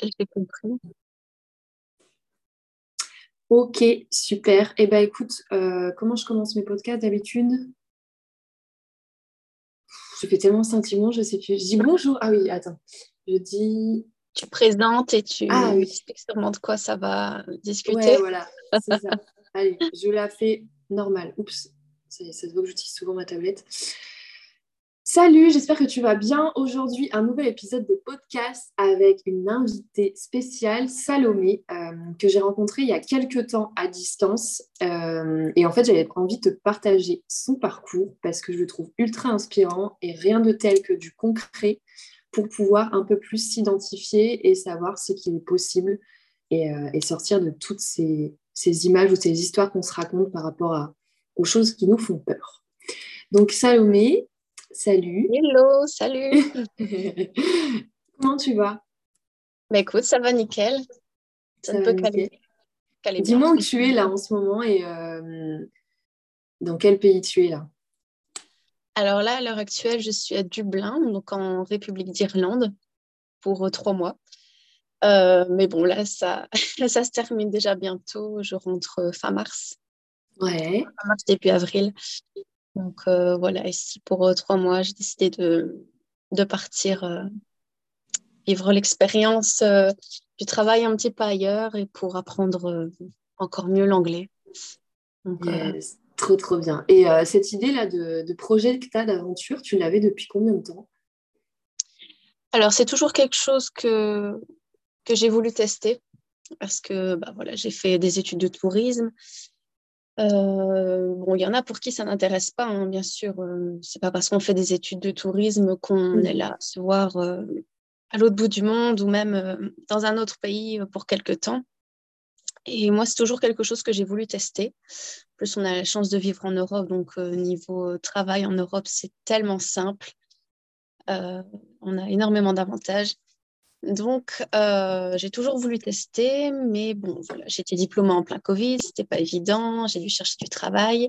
j'ai compris. Ok, super. Eh bien, écoute, euh, comment je commence mes podcasts d'habitude? Je fais tellement sentiment, je sais plus. Je dis bonjour. Ah oui, attends. Je dis. Tu présentes et tu ah, oui. expliques sûrement de quoi ça va discuter. Ouais, voilà, c'est ça. Allez, je la fais normale. Oups, ça, ça se voit que j'utilise souvent ma tablette. Salut, j'espère que tu vas bien. Aujourd'hui, un nouvel épisode de podcast avec une invitée spéciale, Salomé, euh, que j'ai rencontrée il y a quelques temps à distance. Euh, et en fait, j'avais envie de te partager son parcours parce que je le trouve ultra inspirant et rien de tel que du concret pour pouvoir un peu plus s'identifier et savoir ce qu'il est possible et, euh, sortir de toutes ces, images ou ces histoires qu'on se raconte par rapport aux choses qui nous font peur. Donc, Salomé, Salut. Hello, salut. Comment tu vas? Bah, Écoute, ça va nickel. Ça, ne peut qu'aller. Dis-moi où tu es là en ce moment et euh, dans quel pays tu es là? Alors là, à l'heure actuelle, je suis à Dublin, donc en République d'Irlande, pour euh, trois mois. Euh, mais bon, là ça, ça se termine déjà bientôt. Je rentre fin mars. Ouais. Fin mars, début avril. Donc euh, voilà, ici pour euh, trois mois, j'ai décidé de, de partir euh, vivre l'expérience du travail un petit peu ailleurs et pour apprendre encore mieux l'anglais. Trop, trop bien. Et cette idée-là de, de, projet que tu as d'aventure, tu l'avais depuis combien de temps? Alors, c'est toujours quelque chose que, que j'ai voulu tester parce que bah, voilà, j'ai fait des études de tourisme. Euh, bon, il y en a pour qui ça n'intéresse pas, hein, bien sûr. Euh, c'est pas parce qu'on fait des études de tourisme qu'on est là à se voir euh, à l'autre bout du monde ou même dans un autre pays pour quelque temps. Et moi, c'est toujours quelque chose que j'ai voulu tester. En plus, on a la chance de vivre en Europe, donc niveau travail en Europe, c'est tellement simple. on a énormément d'avantages. Donc, euh, j'ai toujours voulu tester, mais bon, voilà, j'étais diplômée en plein Covid, c'était pas évident, j'ai dû chercher du travail,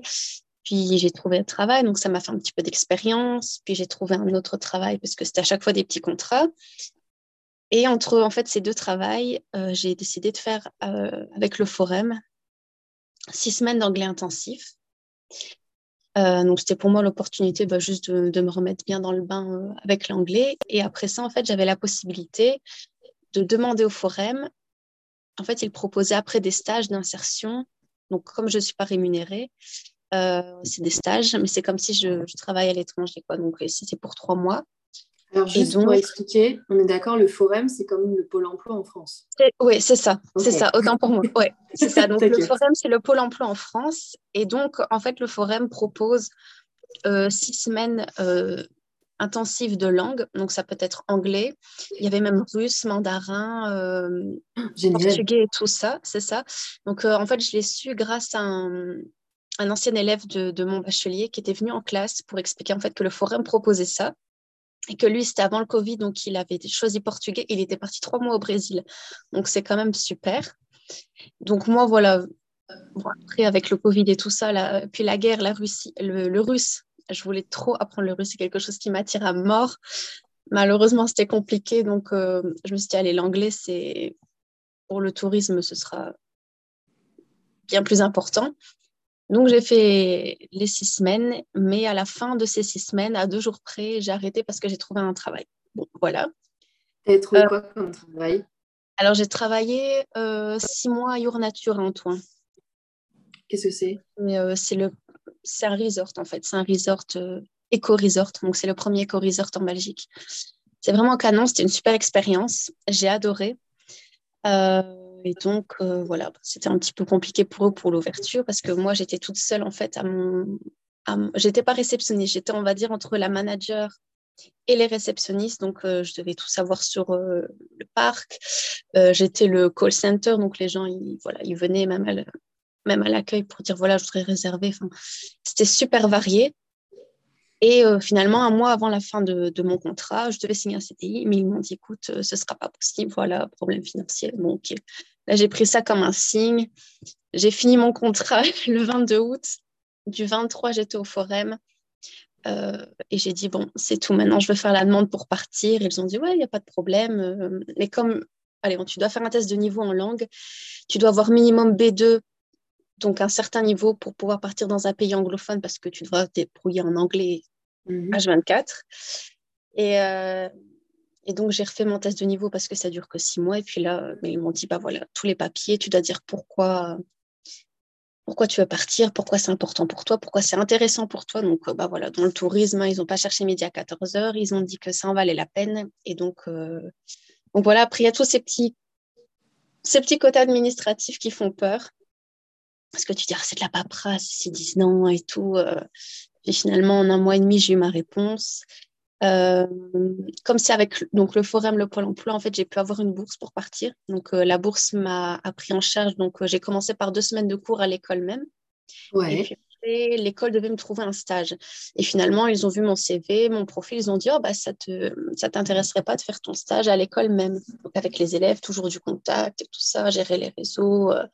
puis j'ai trouvé un travail, donc ça m'a fait un petit peu d'expérience, puis j'ai trouvé un autre travail parce que c'était à chaque fois des petits contrats. Et entre en fait ces deux travails, euh, j'ai décidé de faire euh, avec le Forum six semaines d'anglais intensif. Euh, donc, c'était pour moi l'opportunité bah, juste de, me remettre bien dans le bain euh, avec l'anglais. Et après ça, en fait, j'avais la possibilité de demander au forum. En fait, il proposait après des stages d'insertion. Donc, comme je ne suis pas rémunérée, euh, c'est des stages, mais c'est comme si je, travaille à l'étranger. Donc, ici, c'est pour trois mois. Alors, juste pour expliquer, on est d'accord, le Forum, c'est comme le Pôle emploi en France. Oui, c'est ça, c'est ça, autant pour moi. Ouais, c'est ça. Donc, le Forum, c'est le Pôle emploi en France. Et donc, en fait, le Forum propose euh, six semaines euh, intensives de langue. Donc, ça peut être anglais. Il y avait même russe, mandarin, euh, portugais et tout ça, c'est ça. Donc, en fait, je l'ai su grâce à un, un ancien élève de, de, mon bachelier qui était venu en classe pour expliquer en fait que le Forum proposait ça et que lui, c'était avant le Covid, donc il avait choisi portugais. Il était parti trois mois au Brésil. Donc, c'est quand même super. Donc, moi, voilà, après, avec le Covid et tout ça, puis la guerre, la Russie, le, russe, je voulais trop apprendre le russe. C'est quelque chose qui m'attire à mort. Malheureusement, c'était compliqué. Donc, euh, je me suis dit, allez, l'anglais, c'est pour le tourisme, ce sera bien plus important. Donc, j'ai fait les six semaines, mais à la fin de ces six semaines, à deux jours près, j'ai arrêté parce que j'ai trouvé un travail. Bon, voilà. Tu as trouvé euh, quoi comme travail? Alors, j'ai travaillé euh, six mois à Your Nature à Antoine. Qu'est-ce que c'est? Euh, C'est le... un resort, en fait. C'est un resort, éco-resort. Donc, c'est le premier éco-resort en Belgique. C'est vraiment canon. C'était une super expérience. J'ai adoré. Et donc, euh, voilà, c'était un petit peu compliqué pour eux pour l'ouverture parce que moi, j'étais toute seule en fait à mon. J'étais pas réceptionniste, j'étais, on va dire, entre la manager et les réceptionnistes. Donc, euh, je devais tout savoir sur euh, le parc. j'étais le call center, donc les gens, ils, voilà, ils venaient même à, l'accueil pour dire voilà, je voudrais réserver. C'était super varié. Et finalement, un mois avant la fin de, de, mon contrat, je devais signer un CDI, mais ils m'ont dit écoute, ce ne sera pas possible, voilà, problème financier. Bon, ok. Là, j'ai pris ça comme un signe. J'ai fini mon contrat le 22 août. Du 23, j'étais au Forum. Euh, et j'ai dit, bon, c'est tout, maintenant je veux faire la demande pour partir. Ils ont dit, ouais, il n'y a pas de problème. Euh, mais comme allez, tu dois faire un test de niveau en langue. Tu dois avoir minimum B2, donc un certain niveau pour pouvoir partir dans un pays anglophone parce que tu devras te débrouiller en anglais H24. Mhm. Et, euh, et donc, j'ai refait mon test de niveau parce que ça dure que six mois. Et puis là, ils m'ont dit, bah voilà, tous les papiers, tu dois dire pourquoi, pourquoi tu veux partir, pourquoi c'est important pour toi, pourquoi c'est intéressant pour toi. Donc, euh, bah voilà, dans le tourisme, ils n'ont pas cherché midi à 14 heures, ils ont dit que ça en valait la peine. Et donc, euh, donc voilà, après, il y a tous ces petits, ces petits quotas administratifs qui font peur. Parce que tu dis, ah, c'est de la paperasse, ils disent non et tout. Euh. Et finalement, en un mois et demi, j'ai eu ma réponse. Comme c'est avec donc, le Forum, le Pôle emploi, en fait, j'ai pu avoir une bourse pour partir. Donc, la bourse m'a pris en charge. Donc, j'ai commencé par deux semaines de cours à l'école même. Ouais. Et puis l'école devait me trouver un stage. Et finalement, ils ont vu mon CV, mon profil, ils ont dit, oh, bah, ça ne ça t'intéresserait pas de faire ton stage à l'école même. Donc, avec les élèves, toujours du contact et tout ça, gérer les réseaux, euh,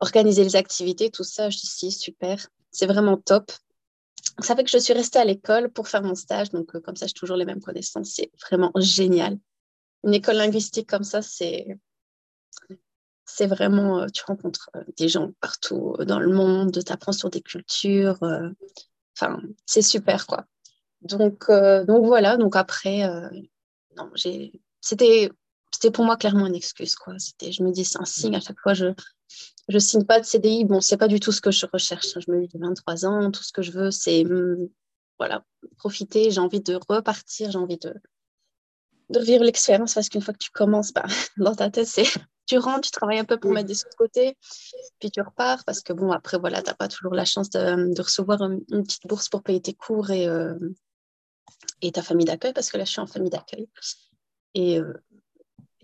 organiser les activités, tout ça. Je dis, si, super, c'est vraiment top. Ça fait que je suis restée à l'école pour faire mon stage. Donc, euh, comme ça, j'ai toujours les mêmes connaissances. C'est vraiment génial. Une école linguistique comme ça, c'est c'est vraiment, euh, tu rencontres euh, des gens partout dans le monde, tu apprends sur des cultures. Enfin, c'est super, quoi. Donc, donc voilà, donc après, non, j'ai, c'était, c'était pour moi clairement une excuse, quoi. C'était, je me dis, c'est un signe, à chaque fois, je je signe pas de CDI. Bon, c'est pas du tout ce que je recherche. Hein. Je me dis, 23 ans, tout ce que je veux, c'est, mm, voilà, profiter. J'ai envie de repartir, j'ai envie de, de revivre l'expérience parce qu'une fois que tu commences, bah, dans ta tête, c'est tu rentres, tu travailles un peu pour mettre des sous de côté, puis tu repars parce que bon, après, voilà, tu n'as pas toujours la chance de, recevoir une, petite bourse pour payer tes cours et, euh, et ta famille d'accueil parce que là, je suis en famille d'accueil. Et, euh,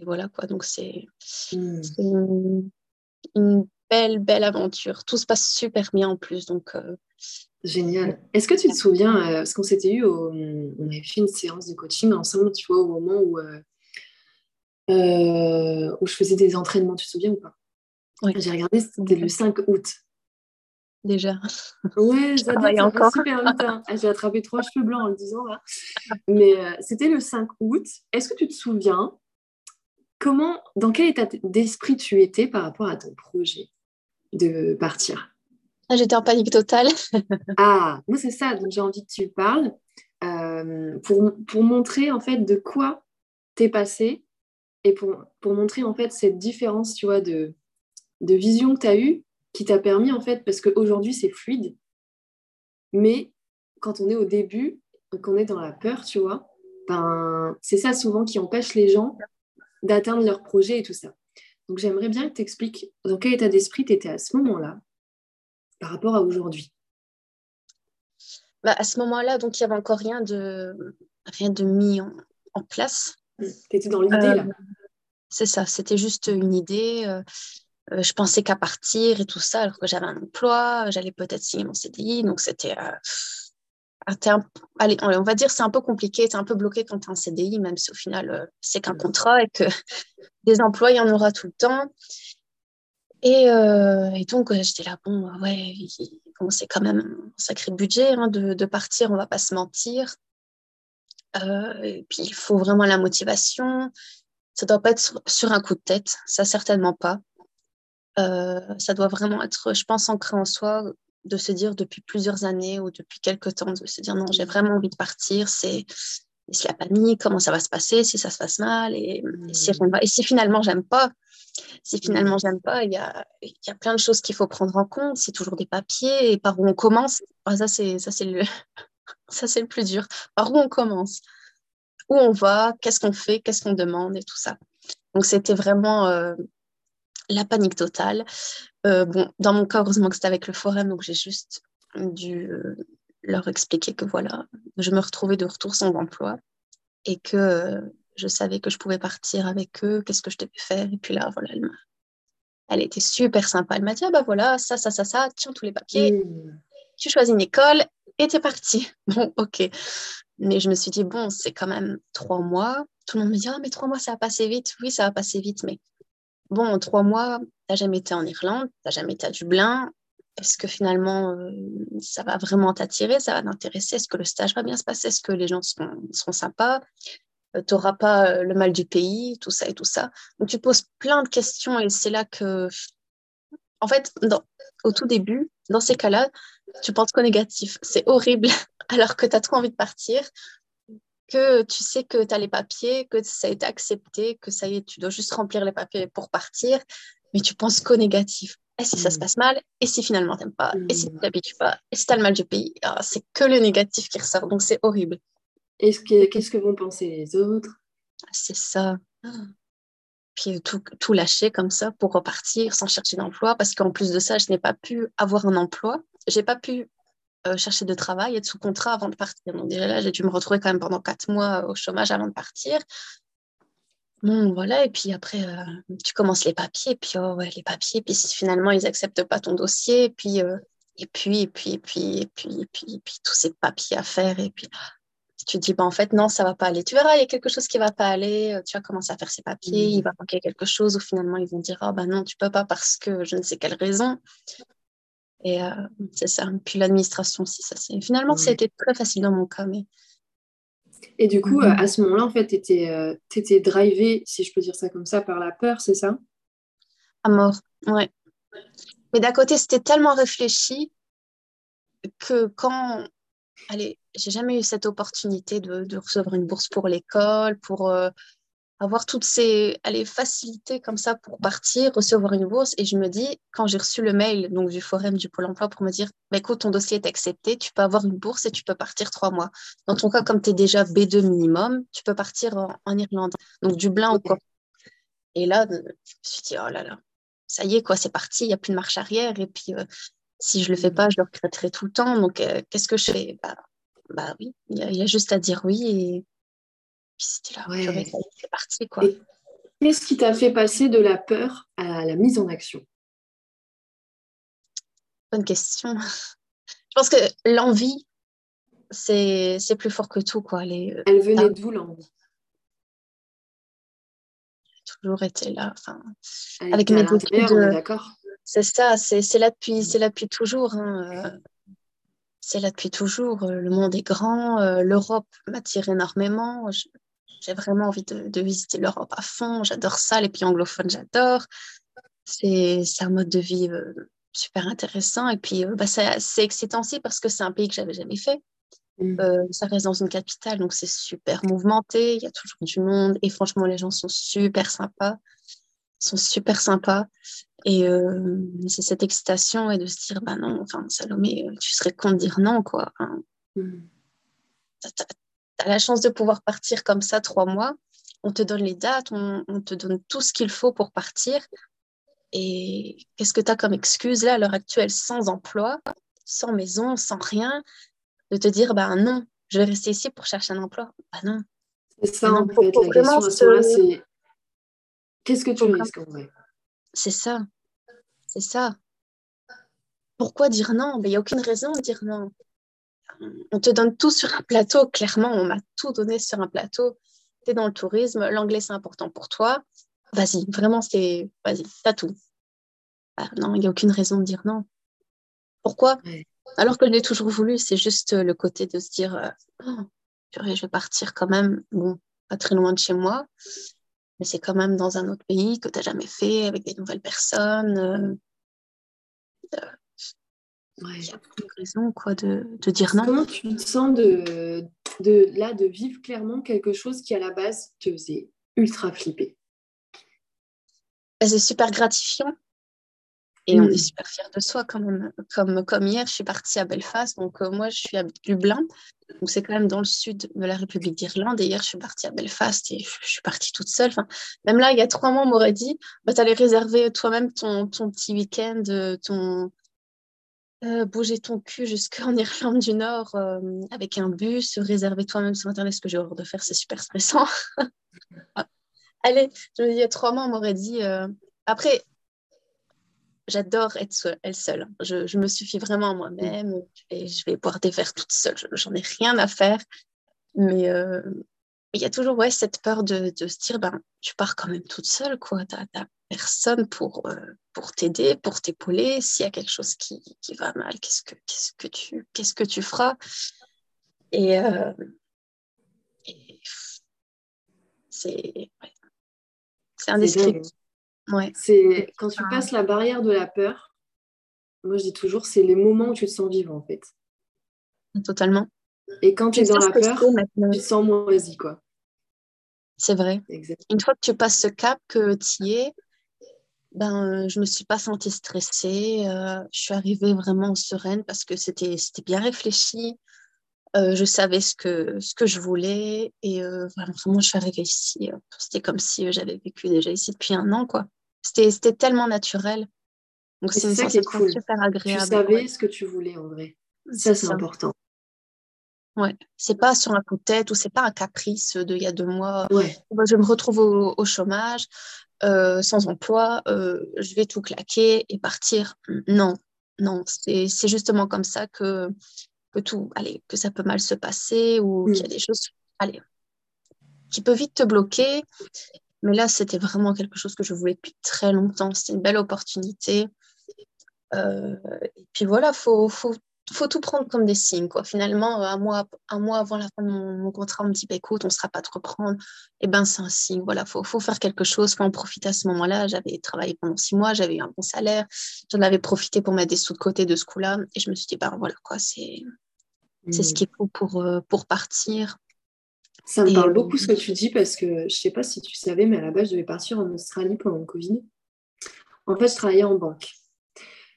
voilà quoi, donc c'est hmm. Une, belle, belle aventure. Tout se passe super bien en plus, donc. Euh, Génial. Est-ce que tu te souviens, parce qu'on s'était eu, on avait fait une séance de coaching ensemble, tu vois, au moment où euh, où je faisais des entraînements, tu te souviens ou pas? Oui. J'ai regardé, c'était le 5 août. Déjà. Ouais, ça encore. super vite. Hein. Ah, j'ai attrapé trois cheveux blancs en le disant là. Mais euh, c'était le 5 août. Est-ce que tu te souviens comment, dans quel état d'esprit tu étais par rapport à ton projet de partir? Ah, J'étais en panique totale. ah, moi c'est ça. Donc j'ai envie que tu parles euh, pour, pour montrer en fait de quoi t'es passé et pour, pour, montrer en fait cette différence, tu vois, de, de vision que tu as eue, qui t'a permis en fait, parce qu'aujourd'hui c'est fluide, mais quand on est au début, qu'on est dans la peur, tu vois, ben, c'est ça souvent qui empêche les gens d'atteindre leur projet et tout ça. Donc j'aimerais bien que tu expliques dans quel état d'esprit tu étais à ce moment-là par rapport à aujourd'hui. Bah, à ce moment-là, donc il n'y avait encore rien de, rien de mis en, en place. Tu étais dans l'idée là euh, C'est ça, c'était juste une idée. Euh, euh, je pensais qu'à partir et tout ça, alors que j'avais un emploi, j'allais peut-être signer mon CDI. Donc c'était. Allez, on va dire c'est un peu compliqué, c'est un peu bloqué quand tu es en CDI, même si au final c'est qu'un contrat et que des emplois, il y en aura tout le temps. Et, et donc j'étais là, bon, ouais, c'est quand même un sacré budget hein, de, de, partir, on va pas se mentir. Euh, et puis, il faut vraiment la motivation. Ça ne doit pas être sur, un coup de tête, ça certainement pas. Euh, ça doit vraiment être, je pense, ancré en soi, de se dire depuis plusieurs années ou depuis quelques temps, de se dire non, j'ai vraiment envie de partir, c'est la panique, comment ça va se passer, si ça se passe mal, et, si, mmh. et si finalement j'aime pas, si mmh. finalement j'aime pas, il y a, y a plein de choses qu'il faut prendre en compte, c'est toujours des papiers, et par où on commence, ah, ça c'est le, ça, c'est le plus dur. Par où on commence? Où on va? Qu'est-ce qu'on fait? Qu'est-ce qu'on demande Et tout ça. Donc, c'était vraiment euh, la panique totale. Euh, bon, dans mon cas, heureusement que c'était avec le forum, donc j'ai juste dû euh, leur expliquer que voilà, je me retrouvais de retour sans emploi et que je savais que je pouvais partir avec eux, qu'est-ce que je devais faire. Et puis là, voilà, elle, elle était super sympa. Elle m'a dit, ah bah voilà, ça, ça, ça, ça, tiens tous les papiers. Mmh. Tu choisis une école et t'es parti. Bon, ok. Mais je me suis dit, bon, c'est quand même trois mois. Tout le monde me dit, ah, mais trois mois, ça va passer vite. Oui, ça va passer vite, mais bon, en trois mois, t'as jamais été en Irlande, t'as jamais été à Dublin. Est-ce que finalement, euh, ça va vraiment t'attirer, ça va t'intéresser? Est-ce que le stage va bien se passer? Est-ce que les gens seront, sympas? Tu n'auras pas le mal du pays, tout ça et tout ça. Donc, tu poses plein de questions et c'est là que, en fait, au tout début, dans ces cas-là, tu penses qu'au négatif. C'est horrible alors que tu as trop envie de partir, que tu sais que tu as les papiers, que ça a été accepté, que ça y est, tu dois juste remplir les papiers pour partir, mais tu penses qu'au négatif. Et si ça se mm. passe mal? Et si finalement t'aimes pas? Et si tu mm. t'habitues pas? Et si tu as le mal du pays? Ah, C'est que le négatif qui ressort, donc c'est horrible. Qu'est-ce que vont penser les autres? C'est ça. Puis tout, tout lâcher comme ça pour repartir sans chercher d'emploi, parce qu'en plus de ça, je n'ai pas pu avoir un emploi. J'ai pas pu euh, chercher de travail, être sous contrat avant de partir. Donc déjà là, j'ai dû me retrouver quand même pendant quatre mois au chômage avant de partir. Bon, voilà, et puis après, euh, tu commences les papiers, puis oh, ouais, les papiers, puis finalement, ils n'acceptent pas ton dossier, et puis, euh, et puis, et puis, et puis, et puis, et puis, et puis, tous ces papiers à faire, et puis tu te dis, bah, en fait, non, ça va pas aller. Tu verras, il y a quelque chose qui va pas aller, tu vas commencer à faire ces papiers, il mmh. va manquer quelque chose, ou finalement, ils vont dire, oh, bah non, tu peux pas parce que je ne sais quelle raison. Et euh, c'est ça. Puis l'administration aussi, ça c'est. Finalement, été très facile dans mon cas. Mais... Et du coup, mhm. à ce moment-là, en fait, tu étais, euh, étais drivé, si je peux dire ça comme ça, par la peur, c'est ça? À mort, ouais. Mais d'un côté, c'était tellement réfléchi que quand. Allez, j'ai jamais eu cette opportunité de, de recevoir une bourse pour l'école, pour. Euh, avoir toutes ces allez, facilités comme ça pour partir, recevoir une bourse. Et je me dis, quand j'ai reçu le mail donc, du forum du Pôle emploi pour me dire, bah, écoute, ton dossier est accepté, tu peux avoir une bourse et tu peux partir trois mois. Dans ton cas, comme tu es déjà B2 minimum, tu peux partir en, Irlande, donc Dublin ou quoi. Et là, je me suis dit, oh là là, ça y est, quoi, c'est parti, il n'y a plus de marche arrière. Et puis, euh, si je ne le fais pas, je le regretterai tout le temps. Donc, euh, qu'est-ce que je fais? Bah, bah oui, il y, y, a juste à dire oui et c'était là, c'est parti. Quoi. Qu'est-ce qui t'a fait passer de la peur à la mise en action? Bonne question. Je pense que l'envie, c'est, plus fort que tout. Quoi. Les, euh, Elle venait d'où l'envie? Toujours été là. Enfin, avec mes études, euh, d'accord? C'est ça, c'est, là depuis, c'est là depuis toujours. Hein, euh, c'est là depuis toujours. Le monde est grand. L'Europe m'attire énormément. J'ai vraiment envie de, visiter l'Europe à fond. J'adore ça. Les pays anglophones, j'adore. C'est un mode de vie euh, super intéressant. Et puis, euh, bah, c'est excitant aussi parce que c'est un pays que j'avais jamais fait. Mm. Euh, ça reste dans une capitale, donc c'est super mouvementé. Il y a toujours du monde. Et franchement, les gens sont super sympas. Ils sont super sympas. Et c'est cette excitation et de se dire, bah non, enfin, Salomé, tu serais con de dire non, quoi. Hein. Mm tu as la chance de pouvoir partir comme ça trois mois. On te donne les dates, on, te donne tout ce qu'il faut pour partir. Et qu'est-ce que tu as comme excuse là à l'heure actuelle sans emploi, sans maison, sans rien, de te dire bah non, je vais rester ici pour chercher un emploi? Bah non. C'est ça en fait, la question à ce moment-là, c'est qu'est-ce que tu risques en vrai? C'est ça, c'est ça. Pourquoi dire non? Il ben, n'y a aucune raison de dire non on te donne tout sur un plateau. Clairement, on m'a tout donné sur un plateau. Tu es dans le tourisme, l'anglais c'est important pour toi. Vas-y, vraiment, c'est. Vas-y, t'as tout. Ah, non, il n'y a aucune raison de dire non. Pourquoi? Alors que je l'ai toujours voulu, c'est juste le côté de se dire euh, oh, je vais partir quand même, bon, pas très loin de chez moi, mais c'est quand même dans un autre pays que tu n'as jamais fait, avec des nouvelles personnes. Euh, euh, il y a de raison quoi, de, de, dire non. Comment tu te sens de, de, là, de vivre clairement quelque chose qui, à la base, te faisait ultra flipper? Bah, C'est super gratifiant. Et on est hmm. super fiers de soi quand même. Comme, comme hier, je suis partie à Belfast. Donc, euh, moi, je suis à Dublin. Donc, c'est quand même dans le sud de la République d'Irlande. Et hier, je suis partie à Belfast et je, suis partie toute seule. Enfin, même là, il y a trois mois, on m'aurait dit bah, tu allais réserver toi-même ton, ton petit week-end, euh, ton, euh, bouger ton cul jusqu'en Irlande du Nord euh, avec un bus, réserver toi-même sur Internet, ce que j'ai horreur de faire, c'est super stressant. Allez, je me dis, il y a trois mois, on m'aurait dit. Euh, après, j'adore être seule, elle seule. Je, me suffis vraiment à moi-même et je vais boire des verres toute seule. J'en ai rien à faire. Mais il y a toujours cette peur de, se dire, ben, tu pars quand même toute seule, quoi. Personne pour, euh, pour t'aider, pour t'épauler. S'il y a quelque chose qui, qui va mal, qu'est-ce que, qu'est-ce, que tu, qu'est-ce que tu feras? Et, euh, c'est c'est indescriptible. Ouais. C'est quand tu passes la barrière de la peur. Moi, je dis toujours, c'est les moments où tu te sens vivant, en fait. Totalement. Et quand tu es dans la peur, tu te sens moisi, quoi. C'est vrai. Une fois que tu passes ce cap, que tu y es, ben, je ne me suis pas sentie stressée. Euh, je suis arrivée vraiment sereine parce que c'était bien réfléchi. Euh, je savais ce que, ce que je voulais et euh, vraiment, je suis arrivée ici. C'était comme si j'avais vécu déjà ici depuis un an. quoi. C'était tellement naturel. Donc, c'est ça qui est cool. super agréable. Tu savais ce que tu voulais en vrai. Ça, c'est important. Ouais, c'est pas sur un coup de tête ou c'est pas un caprice de il y a deux mois. Ouais. Je me retrouve au, chômage, euh, sans emploi, euh, je vais tout claquer et partir. Non, non, c'est justement comme ça que, que tout, allez, que ça peut mal se passer ou qu'il y a des choses, allez, qui peuvent vite te bloquer. Mais là, c'était vraiment quelque chose que je voulais depuis très longtemps. C'était une belle opportunité. Euh, et puis voilà, faut, faut faut tout prendre comme des signes. Quoi. Finalement, un mois, un mois avant la fin de mon, contrat, on me dit bah, écoute, on ne sera pas de reprendre. Eh ben, c'est un signe. Voilà, faut, faut faire quelque chose. Faut en profiter à ce moment-là. J'avais travaillé pendant six mois, j'avais eu un bon salaire. J'en avais profité pour mettre des sous de côté de ce coup-là. Et je me suis dit ben voilà quoi, c'est c'est ce mmh. qu'il faut pour, euh, pour partir. Ça me parle beaucoup ce que tu dis parce que je sais pas si tu savais, mais à la base, je devais partir en Australie pendant le Covid. En fait, je travaillais en banque.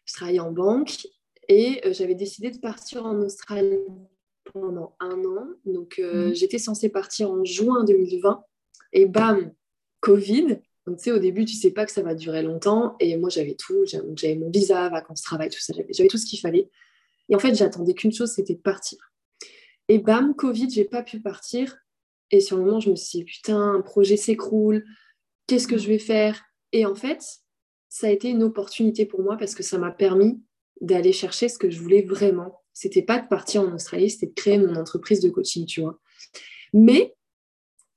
Je travaillais en banque et euh, j'avais décidé de partir en Australie pendant un an. Donc, euh, mhm. j'étais censée partir en juin 2020. Et bam, Covid. Donc, tu sais, au début, tu sais pas que ça va durer longtemps. Et moi, j'avais tout. J'avais mon visa, vacances, travail, tout ça. J'avais tout ce qu'il fallait. Et en fait, j'attendais qu'une chose, c'était de partir. Et bam, Covid, j'ai pas pu partir. Et sur le moment, je me suis dit, putain, un projet s'écroule. Qu'est-ce que je vais faire? Et en fait, ça a été une opportunité pour moi parce que ça m'a permis d'aller chercher ce que je voulais vraiment. C'était pas de partir en Australie, c'était de créer mon entreprise de coaching, tu vois. Mais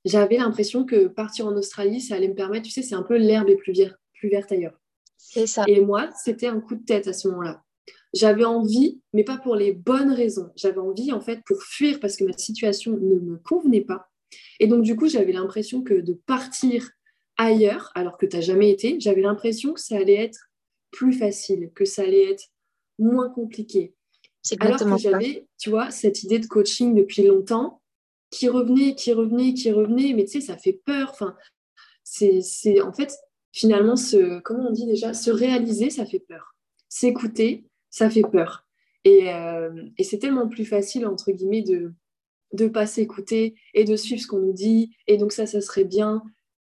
j'avais l'impression que partir en Australie, ça allait me permettre, tu sais, c'est un peu l'herbe est plus, plus verte ailleurs. C'est ça. Et moi, c'était un coup de tête à ce moment-là. J'avais envie, mais pas pour les bonnes raisons. J'avais envie, en fait, pour fuir parce que ma situation ne me convenait pas. Et donc, du coup, j'avais l'impression que de partir ailleurs, alors que tu n'as jamais été, j'avais l'impression que ça allait être plus facile, que ça allait être moins compliqué. Alors que j'avais, tu vois, cette idée de coaching depuis longtemps qui revenait, qui revenait, qui revenait, mais tu sais, ça fait peur. Enfin, c'est en fait, finalement, ce, comment on dit déjà, se réaliser, ça fait peur. S'écouter, ça fait peur. Et, euh, et c'est tellement plus facile, entre guillemets, de ne pas s'écouter et de suivre ce qu'on nous dit. Et donc ça, ça serait bien.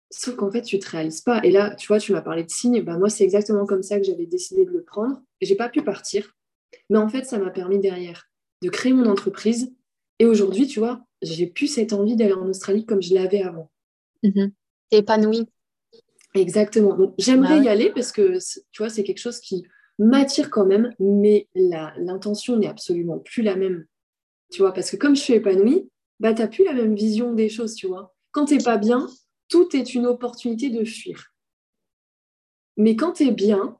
Sauf qu'en fait, tu ne te réalises pas. Et là, tu vois, tu m'as parlé de signes. Ben, moi, c'est exactement comme ça que j'avais décidé de le prendre. J'ai pas pu partir. Mais en fait, ça m'a permis derrière de créer mon entreprise. Et aujourd'hui, tu vois, j'ai plus cette envie d'aller en Australie comme je l'avais avant. Mm Épanouie. Exactement. Donc, j'aimerais bah y aller parce que, tu vois, c'est quelque chose qui m'attire quand même. Mais l'intention n'est absolument plus la même. Tu vois, parce que comme je suis épanouie, bah, tu n'as plus la même vision des choses, tu vois. Quand tu n'es pas bien, tout est une opportunité de fuir. Mais quand tu es bien,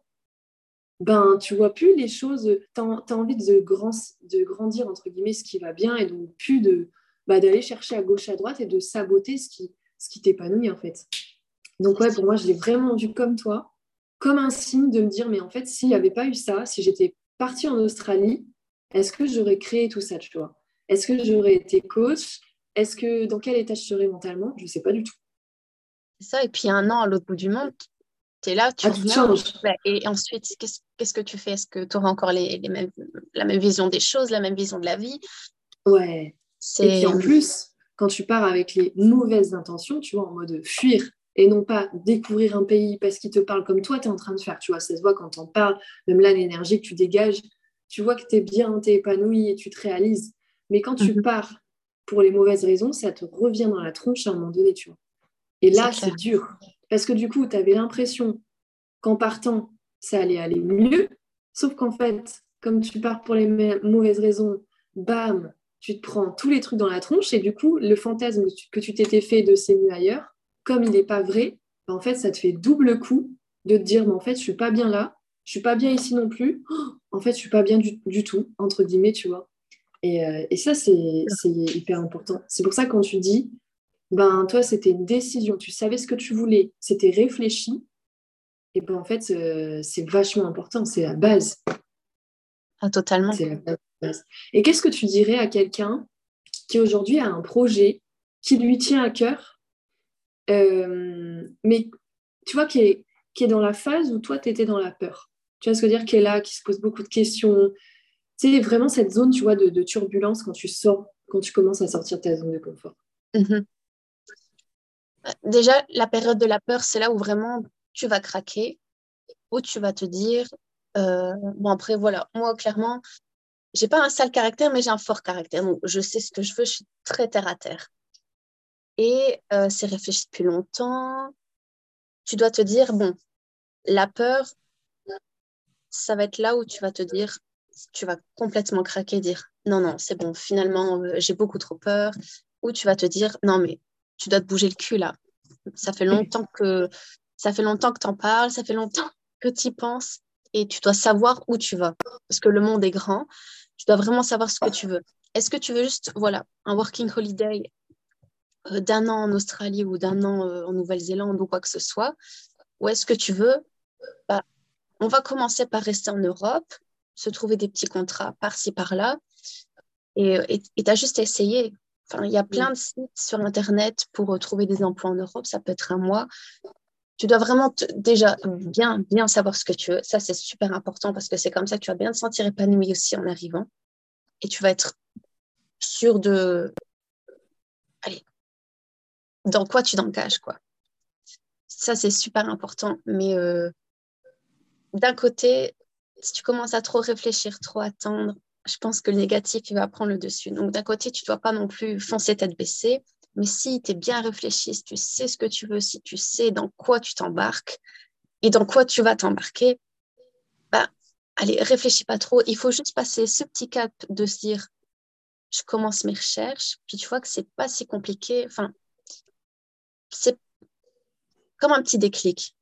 ben, tu vois plus les choses, tu as, envie de, grandir, entre guillemets, ce qui va bien, et donc plus de bah, d'aller chercher à gauche, à droite, et de saboter ce qui, ce qui t'épanouit, en fait. Donc ouais, pour moi, je l'ai vraiment vu comme toi, comme un signe de me dire, mais en fait, s'il n'y avait pas eu ça, si j'étais partie en Australie, est-ce que j'aurais créé tout ça, tu vois? Est-ce que j'aurais été coach? Est-ce que dans quel état je serais mentalement? Je ne sais pas du tout ça. Et puis un an à l'autre bout du monde, tu es là, tu ah, changes. Et ensuite, qu'est-ce que tu fais? Est-ce que tu auras encore les, les mêmes, la même vision des choses, la même vision de la vie? Ouais. Et puis en plus, quand tu pars avec les mauvaises intentions, tu vois, en mode fuir et non pas découvrir un pays parce qu'il te parle comme toi, tu es en train de faire. Tu vois, ça se voit quand t'en parles, même là, l'énergie que tu dégages, tu vois que tu es bien, tu es épanoui et tu te réalises. Mais quand tu mhm. pars pour les mauvaises raisons, ça te revient dans la tronche à un moment donné, tu vois. Et là, c'est dur. Parce que du coup, tu avais l'impression qu'en partant, ça allait aller mieux. Sauf qu'en fait, comme tu pars pour les mauvaises raisons, bam, tu te prends tous les trucs dans la tronche. Et du coup, le fantasme que tu t'étais fait de c'est mieux ailleurs, comme il n'est pas vrai, bah, en fait, ça te fait double coup de te dire, mais en fait, je suis pas bien là, je suis pas bien ici non plus. en fait, je suis pas bien du, tout, entre guillemets, tu vois. Et, euh, et ça, c'est hyper important. C'est pour ça quand tu dis, ben toi, c'était une décision, tu savais ce que tu voulais, c'était réfléchi, et ben en fait, c'est vachement important, c'est la base. Ah, totalement. C'est la base. Et qu'est-ce que tu dirais à quelqu'un qui aujourd'hui a un projet qui lui tient à cœur, euh, mais tu vois, qui est, qui est dans la phase où toi, tu étais dans la peur? Tu vois ce que je veux dire? Qui est là, qui se pose beaucoup de questions. C'est vraiment cette zone, tu vois, de, turbulence quand tu sors, quand tu commences à sortir de ta zone de confort. Mhm. Déjà, la période de la peur, c'est là où vraiment tu vas craquer, où tu vas te dire, euh, bon après voilà, moi clairement, j'ai pas un sale caractère, mais j'ai un fort caractère. Donc je sais ce que je veux, je suis très terre à terre. Et euh, c'est réfléchi depuis longtemps. Tu dois te dire, bon, la peur, ça va être là où tu vas te dire, tu vas complètement craquer, dire, non, non, c'est bon, finalement, euh, j'ai beaucoup trop peur. Ou tu vas te dire, non, mais tu dois te bouger le cul là. Ça fait longtemps que ça fait longtemps que tu en parles, ça fait longtemps que tu y penses et tu dois savoir où tu vas. Parce que le monde est grand, tu dois vraiment savoir ce que tu veux. Est-ce que tu veux juste, voilà, un working holiday euh, d'un an en Australie ou d'un an euh, en Nouvelle-Zélande ou quoi que ce soit Ou est-ce que tu veux, bah, on va commencer par rester en Europe, se trouver des petits contrats par-ci, par-là, et tu as juste essayé. Enfin, il y a plein de sites sur Internet pour euh, trouver des emplois en Europe, ça peut être un mois tu dois vraiment déjà bien, bien savoir ce que tu veux. Ça, c'est super important parce que c'est comme ça que tu vas bien te sentir épanoui aussi en arrivant. Et tu vas être sûr de. Allez, dans quoi tu t'engages, quoi. Ça, c'est super important. Mais euh, d'un côté, si tu commences à trop réfléchir, trop attendre, je pense que le négatif, il va prendre le dessus. Donc, d'un côté, tu ne dois pas non plus foncer tête baissée. Mais si tu es bien réfléchi, si tu sais ce que tu veux, si tu sais dans quoi tu t'embarques et dans quoi tu vas t'embarquer, bah, allez, réfléchis pas trop. Il faut juste passer ce petit cap de se dire, je commence mes recherches, puis tu vois que c'est pas si compliqué. Enfin, c'est comme un petit déclic.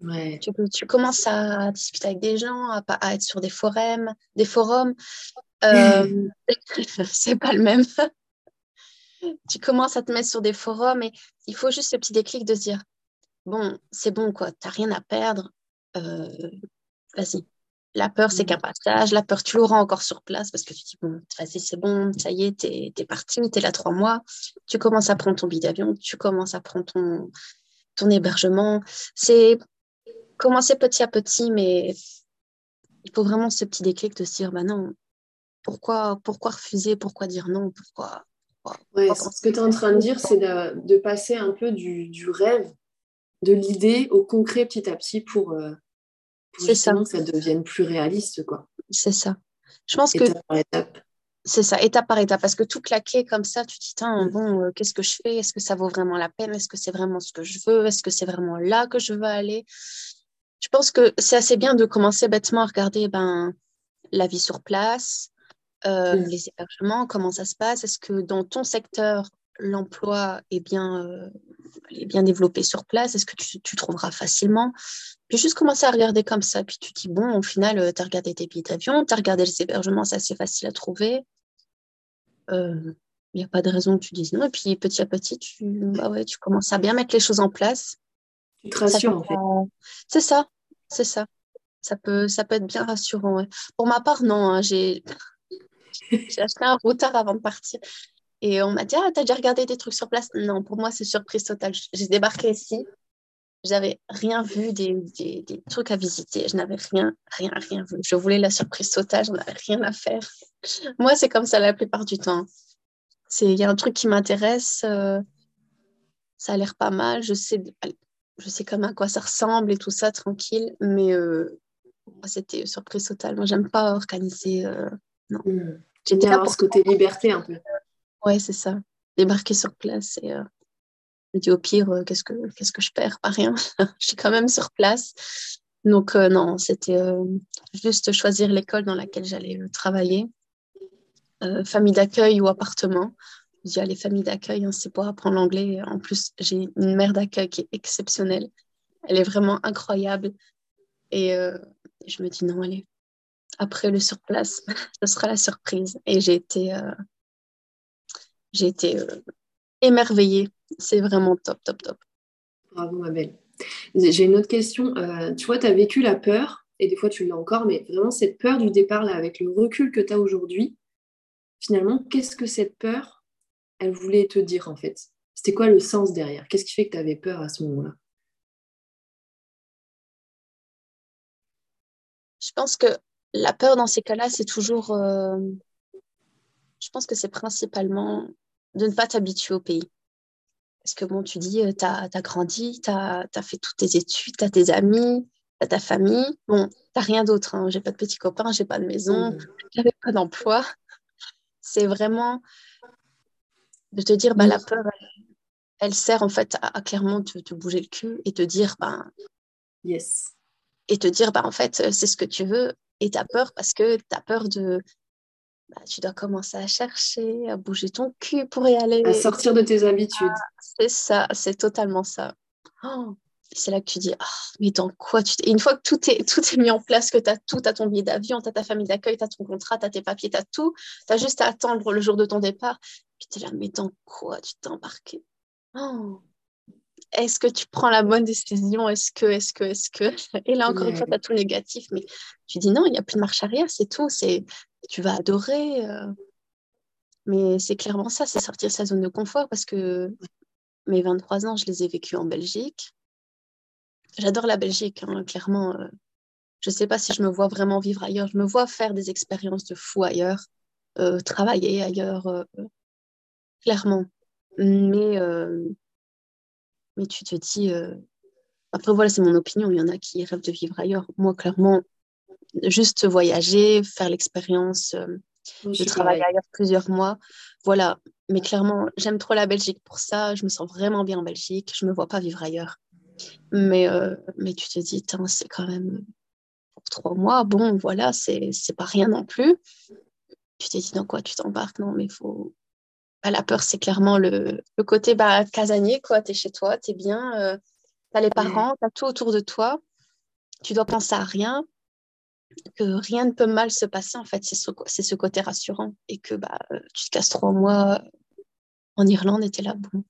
Ouais. Tu, tu, commences à discuter avec des gens, à, à être sur des forums, des forums. Euh, c'est pas le même tu commences à te mettre sur des forums et il faut juste ce petit déclic de se dire bon, c'est bon, quoi, t'as rien à perdre, euh, vas-y. La peur, c'est qu'un passage. La peur, tu l'auras encore sur place parce que tu dis, bon, vas-y, c'est bon, ça y est, t'es es parti, t'es là trois mois. Tu commences à prendre ton billet d'avion, tu commences à prendre ton, ton hébergement. C'est commencer petit à petit, mais il faut vraiment ce petit déclic de se dire, bah non, pourquoi, pourquoi refuser, pourquoi dire non, pourquoi, Ouais, ce que tu es en train de dire, c'est de, passer un peu du, rêve, de l'idée au concret petit à petit pour, euh, ça. que ça devienne plus réaliste. quoi. C'est ça. Je pense étape que. Par étape. C'est ça, étape par étape. Parce que tout claquer comme ça, tu te dis, mm. bon, euh, qu'est-ce que je fais? Est-ce que ça vaut vraiment la peine? Est-ce que c'est vraiment ce que je veux? Est-ce que c'est vraiment là que je veux aller? Je pense que c'est assez bien de commencer bêtement à regarder ben, la vie sur place, euh, mm. les hébergements, comment ça se passe Est-ce que dans ton secteur, l'emploi est bien, euh, est bien développé sur place? Est-ce que tu, tu, trouveras facilement? Puis juste commencer à regarder comme ça. Puis tu te dis, bon, au final, euh, tu as regardé tes billets d'avion, tu as regardé les hébergements, c'est assez facile à trouver. Il n'y a pas de raison que tu dises non. Et puis petit à petit, tu, bah ouais, tu commences à bien mettre les choses en place. Tu te rassures en fait. C'est ça, c'est ça. Ça peut, ça peut être bien rassurant. Pour ma part, non. Hein, j'ai j'ai acheté un routard avant de partir. Et on m'a dit, ah, t'as déjà regardé des trucs sur place? Non, pour moi, c'est surprise totale. J'ai débarqué ici, j'avais rien vu des, des, des, trucs à visiter. Je n'avais rien, rien, rien vu. Je voulais la surprise totale, j'en avais rien à faire. Moi, c'est comme ça la plupart du temps. Il y a un truc qui m'intéresse, euh, ça a l'air pas mal, je sais, je sais comme à quoi ça ressemble et tout ça, tranquille, mais euh, c'était surprise totale. Moi, j'aime pas organiser. Euh, non. Pour ce côté liberté un peu. Ouais, c'est ça. Débarquer sur place et euh, je dis au pire, euh, qu'est-ce que qu'est-ce que je perds? Pas rien. je suis quand même sur place. Donc non, c'était juste choisir l'école dans laquelle j'allais travailler. famille d'accueil ou appartement. Dis, les familles d'accueil, hein, c'est pour apprendre l'anglais. En plus, j'ai une mère d'accueil qui est exceptionnelle. Elle est vraiment incroyable. Et je me dis, non, allez, après le surplace, ce sera la surprise. Et j'ai été, euh, été euh, émerveillée C'est vraiment top, top, top. Bravo, ma belle. J'ai une autre question. Euh, tu vois, tu as vécu la peur, et des fois tu l'as encore, mais vraiment cette peur du départ, là, avec le recul que tu as aujourd'hui, finalement, qu'est-ce que cette peur, elle voulait te dire en fait C'était quoi le sens derrière? Qu'est-ce qui fait que tu avais peur à ce moment-là? Je pense que la peur dans ces cas-là, c'est toujours. Euh, je pense que c'est principalement de ne pas t'habituer au pays. Parce que bon, tu dis, tu as, grandi, tu as, fait toutes tes études, tu as tes amis, tu as ta famille. Bon, tu rien d'autre. Hein. J'ai pas de petits copains, j'ai pas de maison, mmh. j'avais pas d'emploi. C'est vraiment de te dire, bah, la peur, elle, sert en fait à, clairement te, te, bouger le cul et te dire, ben, yes. Et te dire, bah, en fait, c'est ce que tu veux et tu as peur parce que tu as peur de, bah, tu dois commencer à chercher, à bouger ton cul pour y aller. À sortir de tes habitudes. c'est ça, c'est totalement ça. Oh, c'est là que tu dis, ah, mais dans quoi tu Une fois que tout est, tout est mis en place, que tu as tout, tu as ton billet d'avion, tu as ta famille d'accueil, tu as ton contrat, tu as tes papiers, tu as tout, tu as juste à attendre le jour de ton départ. Puis tu es là, mais dans quoi tu t'es embarqué? Oh est-ce que tu prends la bonne décision? Est-ce que, est-ce que, est-ce que? Et là, encore une fois, tu as tout négatif, mais tu dis non, il n'y a plus de marche arrière, c'est tout. C'est, tu vas adorer. Euh. Mais c'est clairement ça, c'est sortir de sa zone de confort parce que mes 23 ans, je les ai vécus en Belgique. J'adore la Belgique, hein, clairement. Euh. Je ne sais pas si je me vois vraiment vivre ailleurs. Je me vois faire des expériences de fou ailleurs, euh, travailler ailleurs, clairement. Mais mais tu te dis. Euh, après, voilà, c'est mon opinion. Il y en a qui rêvent de vivre ailleurs. Moi, clairement, juste voyager, faire l'expérience euh, de travailler ailleurs plusieurs mois. Voilà. Mais clairement, j'aime trop la Belgique pour ça. Je me sens vraiment bien en Belgique. Je ne me vois pas vivre ailleurs. Mais, euh, mais tu te dis, c'est quand même pour trois mois. Bon, voilà, c'est pas rien non plus. Tu te dis, dans quoi tu t'embarques? Non, mais il faut, bah, la peur, c'est clairement le, côté bah, casanier, quoi. Tu es chez toi, tu es bien, euh, tu as les parents, tu as tout autour de toi. Tu dois penser à rien, que rien ne peut mal se passer, en fait. C'est ce, ce, côté rassurant. Et que bah, tu te casses trois mois en Irlande et tu es là, bon.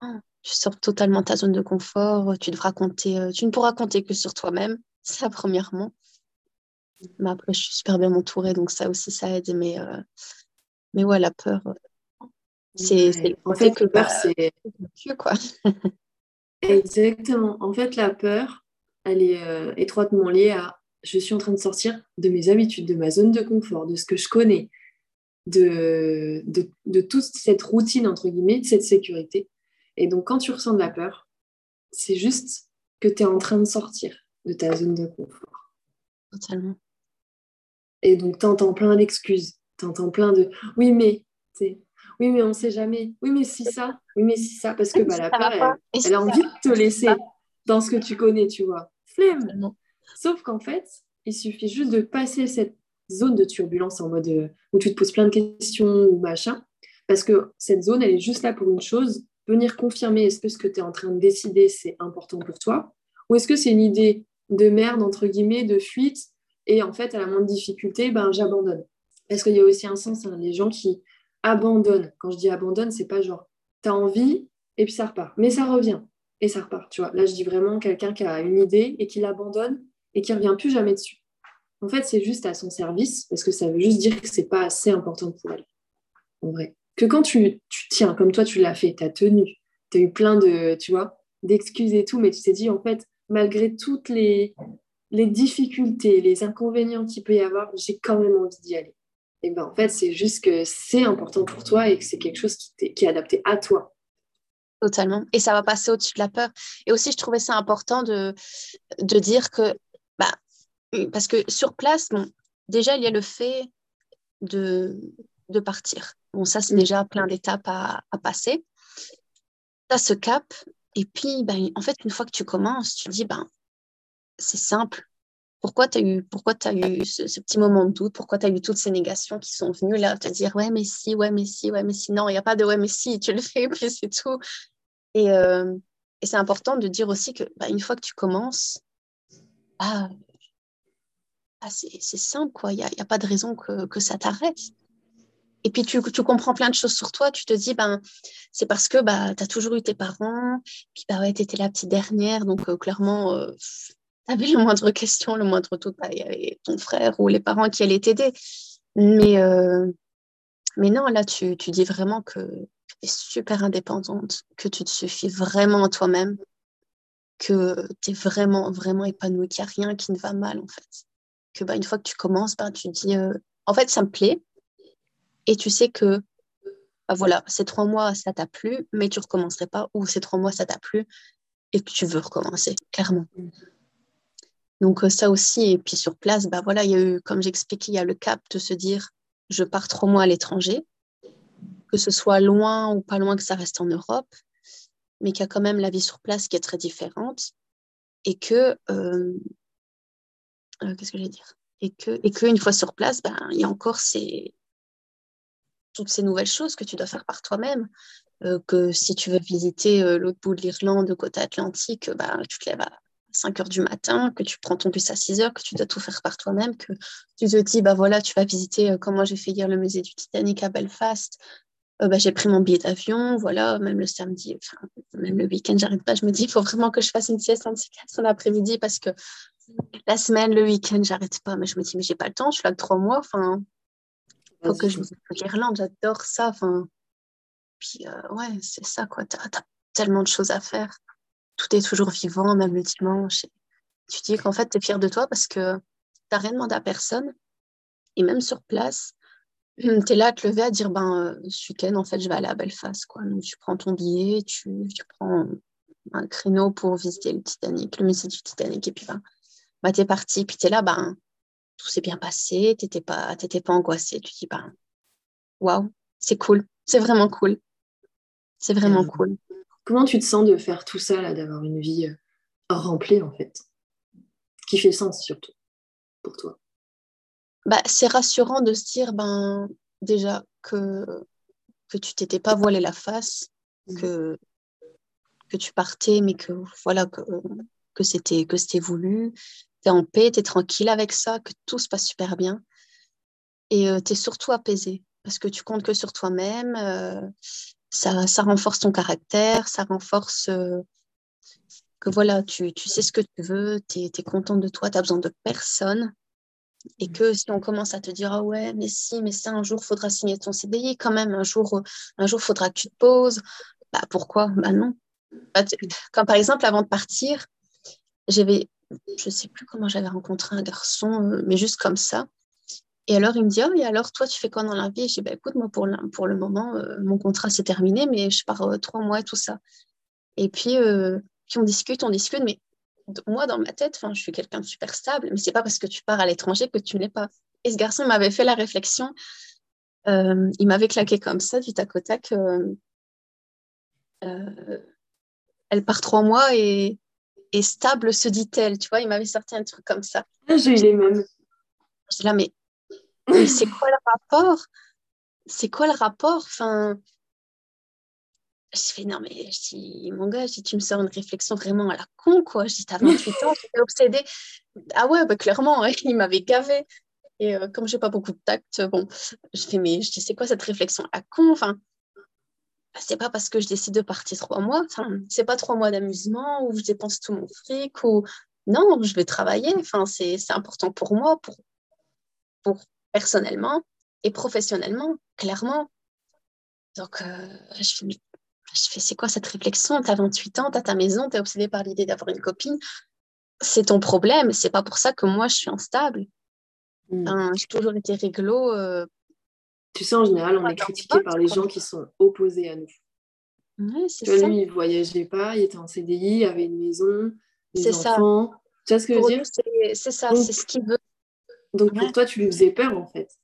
Ah, tu sors totalement ta zone de confort, tu, devras compter, euh, tu ne pourras compter que sur toi-même, ça premièrement. Mais après, je suis super bien entourée, donc ça aussi, ça aide. Mais, euh, mais ouais, la peur, c'est en fait que peur, c'est quoi. Exactement. En fait, la peur, elle est euh, étroitement liée à je suis en train de sortir de mes habitudes, de ma zone de confort, de ce que je connais, de, de, de toute cette routine, entre guillemets, de cette sécurité. Et donc, quand tu ressens de la peur, c'est juste que tu es en train de sortir de ta zone de confort. Totalement. Et donc, tu entends plein d'excuses, tu entends plein de oui, mais, oui, mais on ne sait jamais. Oui, mais si ça. Oui, mais si ça. Parce que bah, la peur, elle, a envie de te laisser dans ce que tu connais, tu vois. Flemme. Sauf qu'en fait, il suffit juste de passer cette zone de turbulence en mode euh, où tu te poses plein de questions ou machin. Parce que cette zone, elle est juste là pour une chose, venir confirmer est-ce que ce que tu es en train de décider, c'est important pour toi Ou est-ce que c'est une idée de merde, entre guillemets, de fuite Et en fait, à la moindre difficulté, ben, j'abandonne. Parce qu'il y a aussi un sens, hein, les gens qui abandonne. Quand je dis abandonne, c'est pas genre tu as envie et puis ça repart. Mais ça revient et ça repart. Tu vois, là, je dis vraiment quelqu'un qui a une idée et qui l'abandonne et qui revient plus jamais dessus. En fait, c'est juste à son service parce que ça veut juste dire que c'est pas assez important pour elle. En vrai. Que quand tu, tiens, comme toi, tu l'as fait, tu as tenu, tu as eu plein de, tu vois, d'excuses et tout, mais tu t'es dit, en fait, malgré toutes les, les difficultés, les inconvénients qu'il peut y avoir, j'ai quand même envie d'y aller et ben en fait, c'est juste que c'est important pour toi et que c'est quelque chose qui, est, qui est adapté à toi. Totalement. Et ça va passer au-dessus de la peur. Et aussi, je trouvais ça important de, de dire que, bah, parce que sur place, bon, déjà, il y a le fait de, de partir. Bon, ça, c'est mm. déjà plein d'étapes à, à, passer. Tu as ce cap. Et puis, ben, en fait, une fois que tu commences, tu te dis, ben, c'est simple pourquoi tu as eu, pourquoi eu ce, petit moment de doute, pourquoi tu as eu toutes ces négations qui sont venues là, te dire ouais, mais si, ouais, mais si, ouais, mais si? Non, il n'y a pas de ouais, mais si, tu le fais, puis c'est tout. Et, euh, et c'est important de dire aussi que bah, une fois que tu commences, ah, ah c'est simple, quoi. Il n'y a, a, pas de raison que, que ça t'arrête. et puis tu, tu, comprends plein de choses sur toi. Tu te dis, ben, c'est parce que bah, tu as toujours eu tes parents, puis bah ouais, tu étais la petite dernière, donc euh, clairement, euh, tu avais le moindre question, le moindre tout, bah, il y avait ton frère ou les parents qui allaient t'aider. Mais, euh, mais non, là, tu, tu dis vraiment que tu es super indépendante, que tu te suffis vraiment à toi-même, que tu es vraiment, vraiment épanouie, qu'il n'y a rien qui ne va mal, en fait. Que bah, une fois que tu commences, bah, tu dis, en fait, ça me plaît, et tu sais que bah voilà, ces trois mois, ça t'a plu, mais tu recommencerais pas, ou ces trois mois, ça t'a plu, et que tu veux recommencer, clairement. Donc euh, ça aussi, et puis sur place, bah voilà, il y a eu, comme j'expliquais, il y a le cap de se dire, je pars trois mois à l'étranger, que ce soit loin ou pas loin, que ça reste en Europe, mais qu'il y a quand même la vie sur place qui est très différente, et que, euh, euh, qu'est-ce que et que, et que une fois sur place, ben, il y a encore toutes ces nouvelles choses que tu dois faire par toi-même. Que si tu veux visiter l'autre bout de l'Irlande, côté atlantique, bah, tu te lèves à 5 heures du matin, que tu prends ton bus à 6 heures, que tu dois tout faire par toi-même, que tu te dis, bah voilà, tu vas visiter, euh, comme moi j'ai fait hier le musée du Titanic à Belfast. bah, j'ai pris mon billet d'avion, voilà, même le samedi, enfin, même le week-end, j'arrête pas. Je me dis, il faut vraiment que je fasse une sieste en après-midi parce que la semaine, le week-end, j'arrête pas. Mais je me dis, mais j'ai pas le temps, je suis là que trois mois. Enfin, faut que je visite l'Irlande, j'adore ça. Enfin, puis euh, ouais, c'est ça quoi. T'as as tellement de choses à faire. Tout est toujours vivant, même le dimanche. tu dis qu'en fait, tu es fier de toi parce que t'as rien demandé à personne. Et même sur place, tu es là à te lever à dire ben, euh, ce week-end, en fait, je vais aller à Belfast. Quoi. Donc, tu prends ton billet, tu, tu prends un créneau pour visiter le Titanic, le musée du Titanic, et puis ben, bah, tu es parti. Puis tu es là, ben, tout s'est bien passé, tu n'étais pas, pas angoissée. Tu dis, ben, waouh, c'est cool, c'est vraiment cool. C'est vraiment cool. Comment tu te sens de faire tout ça, là, d'avoir une vie euh, remplie, en fait? Qui fait sens, surtout, pour toi? Bah, C'est rassurant de se dire, ben, déjà, que, que tu t'étais pas voilé la face, mmh. que, que tu partais, mais que, voilà, que, que c'était voulu, tu es en paix, tu es tranquille avec ça, que tout se passe super bien. Et euh, tu es surtout apaisé parce que tu comptes que sur toi-même. Euh, ça, ça, renforce ton caractère, ça renforce euh, que voilà, tu, tu, sais ce que tu veux, tu es, es, content de toi, tu as besoin de personne. Et mmh. que si on commence à te dire, ah ouais, mais si, mais ça, un jour, faudra signer ton CDI quand même, un jour, un jour, faudra que tu te poses. Bah, pourquoi? Bah non. Bah, quand par exemple, avant de partir, j'avais je sais plus comment j'avais rencontré un garçon, euh, mais juste comme ça. Et alors, il me dit, oh, et alors, toi, tu fais quoi dans la vie? Je dis, bah, écoute, moi, pour, le, pour le moment, euh, mon contrat, s'est terminé, mais je pars euh, trois mois et tout ça. Et puis, puis, on discute, on discute, mais moi, dans ma tête, je suis quelqu'un de super stable, mais c'est pas parce que tu pars à l'étranger que tu ne l'es pas. Et ce garçon m'avait fait la réflexion, il m'avait claqué comme ça, du tac au tac. elle part trois mois et, et stable, se dit-elle. Tu vois, il m'avait sorti un truc comme ça. Ah, j'ai eu les mêmes. J'étais là, mais, mais c'est quoi le rapport? C'est quoi le rapport? Enfin, je fais, non, mais je dis, mon gars, je dis, tu me sors une réflexion vraiment à la con, quoi. Je dis, t'as 28 ans, j'étais obsédée. Ah ouais, bah, clairement, il m'avait gavé. Et euh, comme j'ai pas beaucoup de tact, bon, je fais, mais je dis, c'est quoi cette réflexion à con? Enfin, c'est pas parce que je décide de partir trois mois, enfin, c'est pas trois mois d'amusement où je dépense tout mon fric ou non, je vais travailler. Enfin, c'est important pour moi, pour, pour personnellement et professionnellement, clairement. Donc, euh, je fais, je fais c'est quoi cette réflexion? Tu as 28 ans, tu as ta maison, tu es obsédée par l'idée d'avoir une copine. C'est ton problème, c'est pas pour ça que moi je suis instable. Mmh. j'ai toujours été réglo euh, tu sais, en général, on est critiqué par les gens qui sont opposés à nous. Ouais, tu vois, lui, il ne voyageait pas, il était en CDI, il avait une maison, des enfants. Ça. Tu vois ce que je veux dire? C'est ça, c'est ce qu'il veut. Donc pour toi, tu lui faisais peur en fait.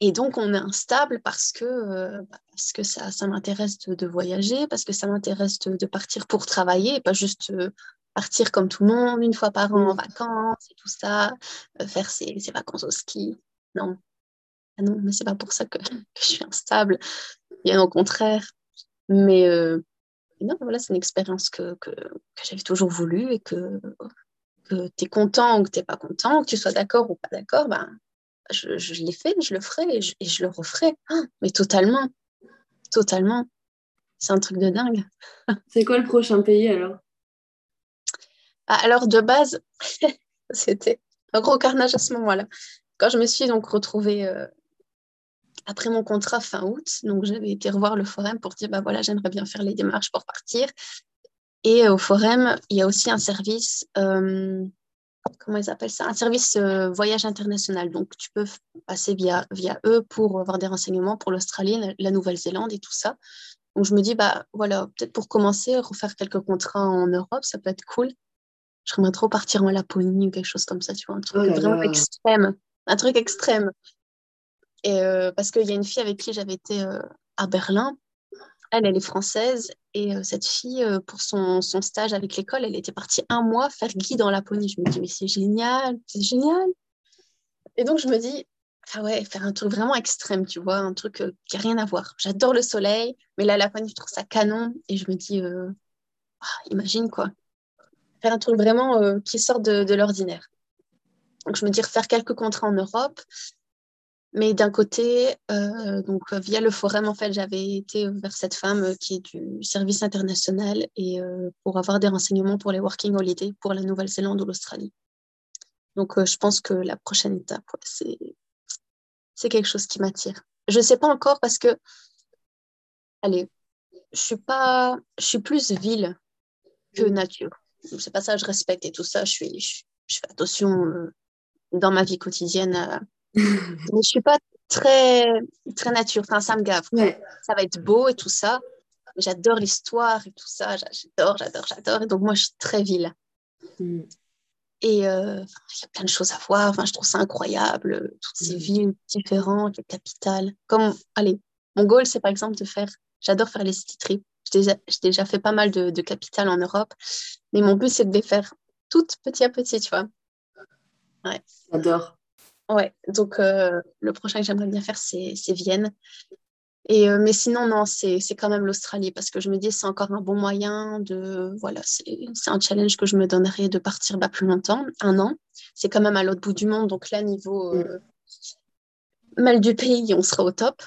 Et donc on est instable parce que, euh, bah, parce que ça, ça m'intéresse de, voyager, parce que ça m'intéresse de, partir pour travailler, et pas juste euh, partir comme tout le monde, une fois par an en mm. vacances et tout ça, euh, faire ses, ses vacances au ski. Non, ah non, mais c'est pas pour ça que, je suis instable, bien au contraire. Mais non, voilà, c'est une expérience que, que, j'avais toujours voulu et que, que tu es content ou que tu n'es pas content, que tu sois d'accord ou pas d'accord, ben, je, je l'ai fait, je le ferai et je, et je le referai. Ah, mais totalement, totalement. C'est un truc de dingue. C'est quoi le prochain pays alors? Ah, Alors de base, c'était un gros carnage à ce moment-là. Quand je me suis donc retrouvée euh, après mon contrat fin août, donc j'avais été revoir le forum pour dire bah voilà, j'aimerais bien faire les démarches pour partir. Et euh, au forum, il y a aussi un service, euh, comment ils appellent ça? Un service voyage international. Donc tu peux passer via, via eux pour avoir des renseignements pour l'Australie, la Nouvelle-Zélande et tout ça. Donc je me dis, bah voilà, peut-être pour commencer, refaire quelques contrats en Europe, ça peut être cool. J'aimerais trop partir en Laponie ou quelque chose comme ça, tu vois, un truc Oh là vraiment là. extrême. Un truc extrême. Et euh, parce qu'il y a une fille avec qui j'avais été euh, à Berlin. Elle, elle est française. Et euh, cette fille, euh, pour son, son stage avec l'école, elle était partie un mois faire guide en Laponie. Je me dis, mais c'est génial, c'est génial. Et donc, je me dis, ah ouais, faire un truc vraiment extrême, tu vois, un truc euh, qui n'a rien à voir. J'adore le soleil, mais la Laponie, je trouve ça canon. Et je me dis, ah, imagine quoi. Faire un truc vraiment qui sort de, de l'ordinaire. Donc, je me dis refaire quelques contrats en Europe. Mais d'un côté, euh, donc euh, via le forum, en fait, j'avais été vers cette femme euh, qui est du service international et euh, pour avoir des renseignements pour les working holidays pour la Nouvelle-Zélande ou l'Australie. Donc, euh, je pense que la prochaine étape, ouais, c'est quelque chose qui m'attire. Je ne sais pas encore parce que, allez, je suis pas, je suis plus ville que Mm. nature. C'est pas ça, je respecte et tout ça. Je suis, je, je fais attention dans ma vie quotidienne. à- Mais je suis pas très, très nature. Enfin, ça me gave. Ouais, Ça va être beau et tout ça. J'adore l'histoire et tout ça. J'a- J'adore, j'adore, j'adore. Et donc, moi, je suis très ville. Mm. Et euh, il y a plein de choses à voir. Enfin, je trouve ça incroyable, euh, toutes ces Mhm. villes différentes, les capitales. Comme, allez, mon goal, c'est par exemple de faire, j'adore faire les city trips. J'ai déjà, fait pas mal de, de capitales en Europe, mais mon but, c'est de les faire toutes petit à petit, tu vois. j'adore. Ouais, donc euh, le prochain que j'aimerais bien faire, c'est Vienne. Et, euh, mais sinon, non, c'est quand même l'Australie parce que je me dis c'est encore un bon moyen de. Voilà, c'est un challenge que je me donnerais de partir bah, plus longtemps, un an. C'est quand même à l'autre bout du monde, donc là, niveau euh, mal du pays, on sera au top,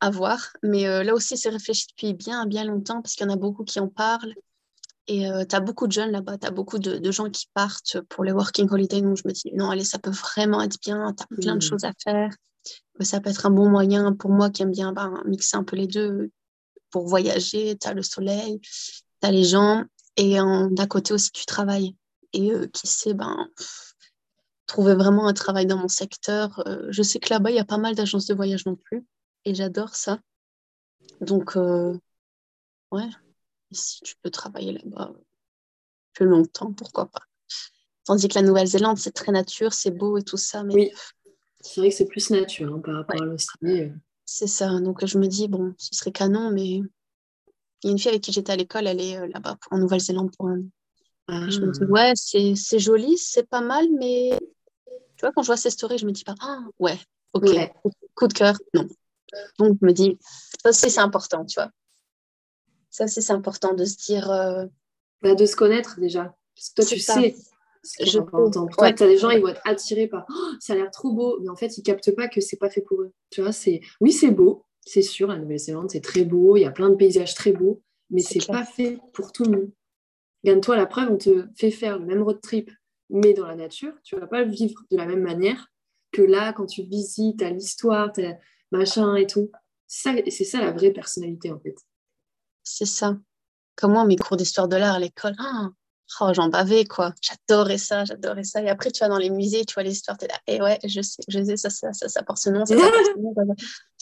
à voir. Mais là aussi, c'est réfléchi depuis bien, bien longtemps parce qu'il y en a beaucoup qui en parlent. Et tu as beaucoup de jeunes là-bas, tu as beaucoup de, de gens qui partent pour les working holidays. Donc je me dis, non, allez, ça peut vraiment être bien, tu as plein de Mhm. choses à faire. Euh, Ça peut être un bon moyen pour moi qui aime bien ben, mixer un peu les deux pour voyager. Tu as le soleil, tu as les gens, et en- d'à côté aussi, tu travailles. Et euh, qui sait, ben, pff, trouver vraiment un travail dans mon secteur. Euh, je sais que là-bas, il y a pas mal d'agences de voyage non plus, et j'adore ça. Donc, euh, ouais, et si tu peux travailler là-bas plus longtemps, pourquoi pas. Tandis que la Nouvelle-Zélande, c'est très nature, c'est beau et tout ça, mais Oui, c'est vrai que c'est plus nature hein, par rapport à l'Australie. euh. c'est ça. Donc je me dis, bon, ce serait canon, mais il y a une fille avec qui j'étais à l'école, elle est euh, là-bas en Nouvelle-Zélande pour un. Ah. Je me dis, ouais, c'est c'est joli, c'est pas mal, mais tu vois, quand je vois ces stories, je me dis pas, ah, ouais, ok, Ouais. coup de cœur, non. Donc je me dis, ça aussi, c'est important, tu vois. Ça aussi, c'est important de se dire, euh, Bah, de se connaître déjà. Parce que toi, tu ça. sais ce Je peux, Toi, ouais. tu as des gens, ils vont être attirés par Oh, ça a l'air trop beau, mais en fait, ils captent pas que c'est pas fait pour eux. Tu vois, c'est oui, c'est beau, c'est sûr, la Nouvelle-Zélande, c'est très beau, il y a plein de paysages très beaux, mais C'est pas fait pour tout le monde. Gagne-toi la preuve, on te fait faire le même road trip, mais dans la nature, tu vas pas le vivre de la même manière que là, quand tu visites, t'as l'histoire, machin et tout. C'est ça, c'est ça la vraie personnalité, en fait. C'est ça. Comme moi, mes cours d'histoire de l'art à l'école, ah, oh, j'en bavais, quoi. J'adorais ça, j'adorais ça. Et après, tu vas dans les musées, tu vois les histoires, tu es là, et ouais, je sais, je sais, ça, ça, ça, ça porte ce nom, ça,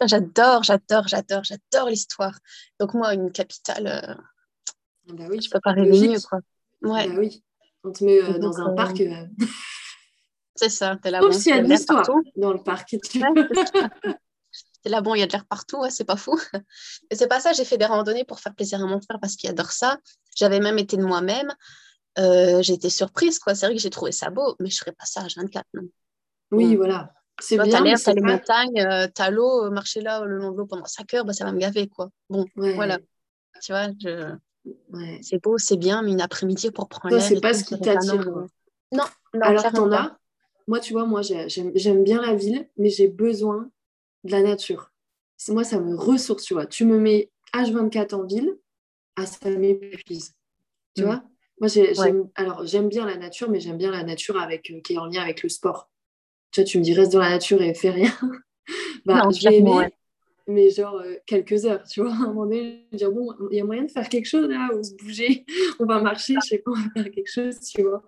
J'adore, j'adore, j'adore, j'adore l'histoire. Donc, moi, une capitale, euh, Ah Bah oui, je peux pas rêver mieux, quoi. Ouais, Bah oui. On te met euh, Donc, dans un euh, parc, euh, c'est ça. T'es là, sauf bon, de l'air l'histoire dans le parc. Tu Ouais, là, bon, il y a de l'air partout, ouais, c'est pas fou. Et c'est pas ça, j'ai fait des randonnées pour faire plaisir à mon frère parce qu'il adore ça. J'avais même été de moi-même. Euh, j'ai été surprise, quoi. C'est vrai que j'ai trouvé ça beau, mais je ferais pas ça à 24, non. Oui, Bon. voilà. C'est t'as bien, mais l'air, t'as les montagnes, euh, t'as l'eau, euh, marcher là le long de l'eau pendant 5 heures, bah, ça va me gaver, quoi. Bon, Ouais, voilà. Tu vois, je... c'est beau, c'est bien, mais une après-midi pour prendre l'air c'est pas ce qui t'attire, mais- quoi. Non, non, Alors, t'en as moi, tu vois, moi, j'aime bien la ville, mais j'ai besoin de la nature. Moi, ça me ressource, tu vois. Tu me mets H24 en ville, ah, ça m'épuise. Tu mm. vois? Moi, j'aime alors j'aime bien la nature, mais j'aime bien la nature avec, euh, qui est en lien avec le sport. Tu vois, tu me dis reste dans la nature et fais rien. bah, je vais aimer, mais genre euh, quelques heures, tu vois. À un moment donné, dire bon, il y a moyen de faire quelque chose là, ou se bouger, on va marcher, je sais pas, on va faire quelque chose, tu vois.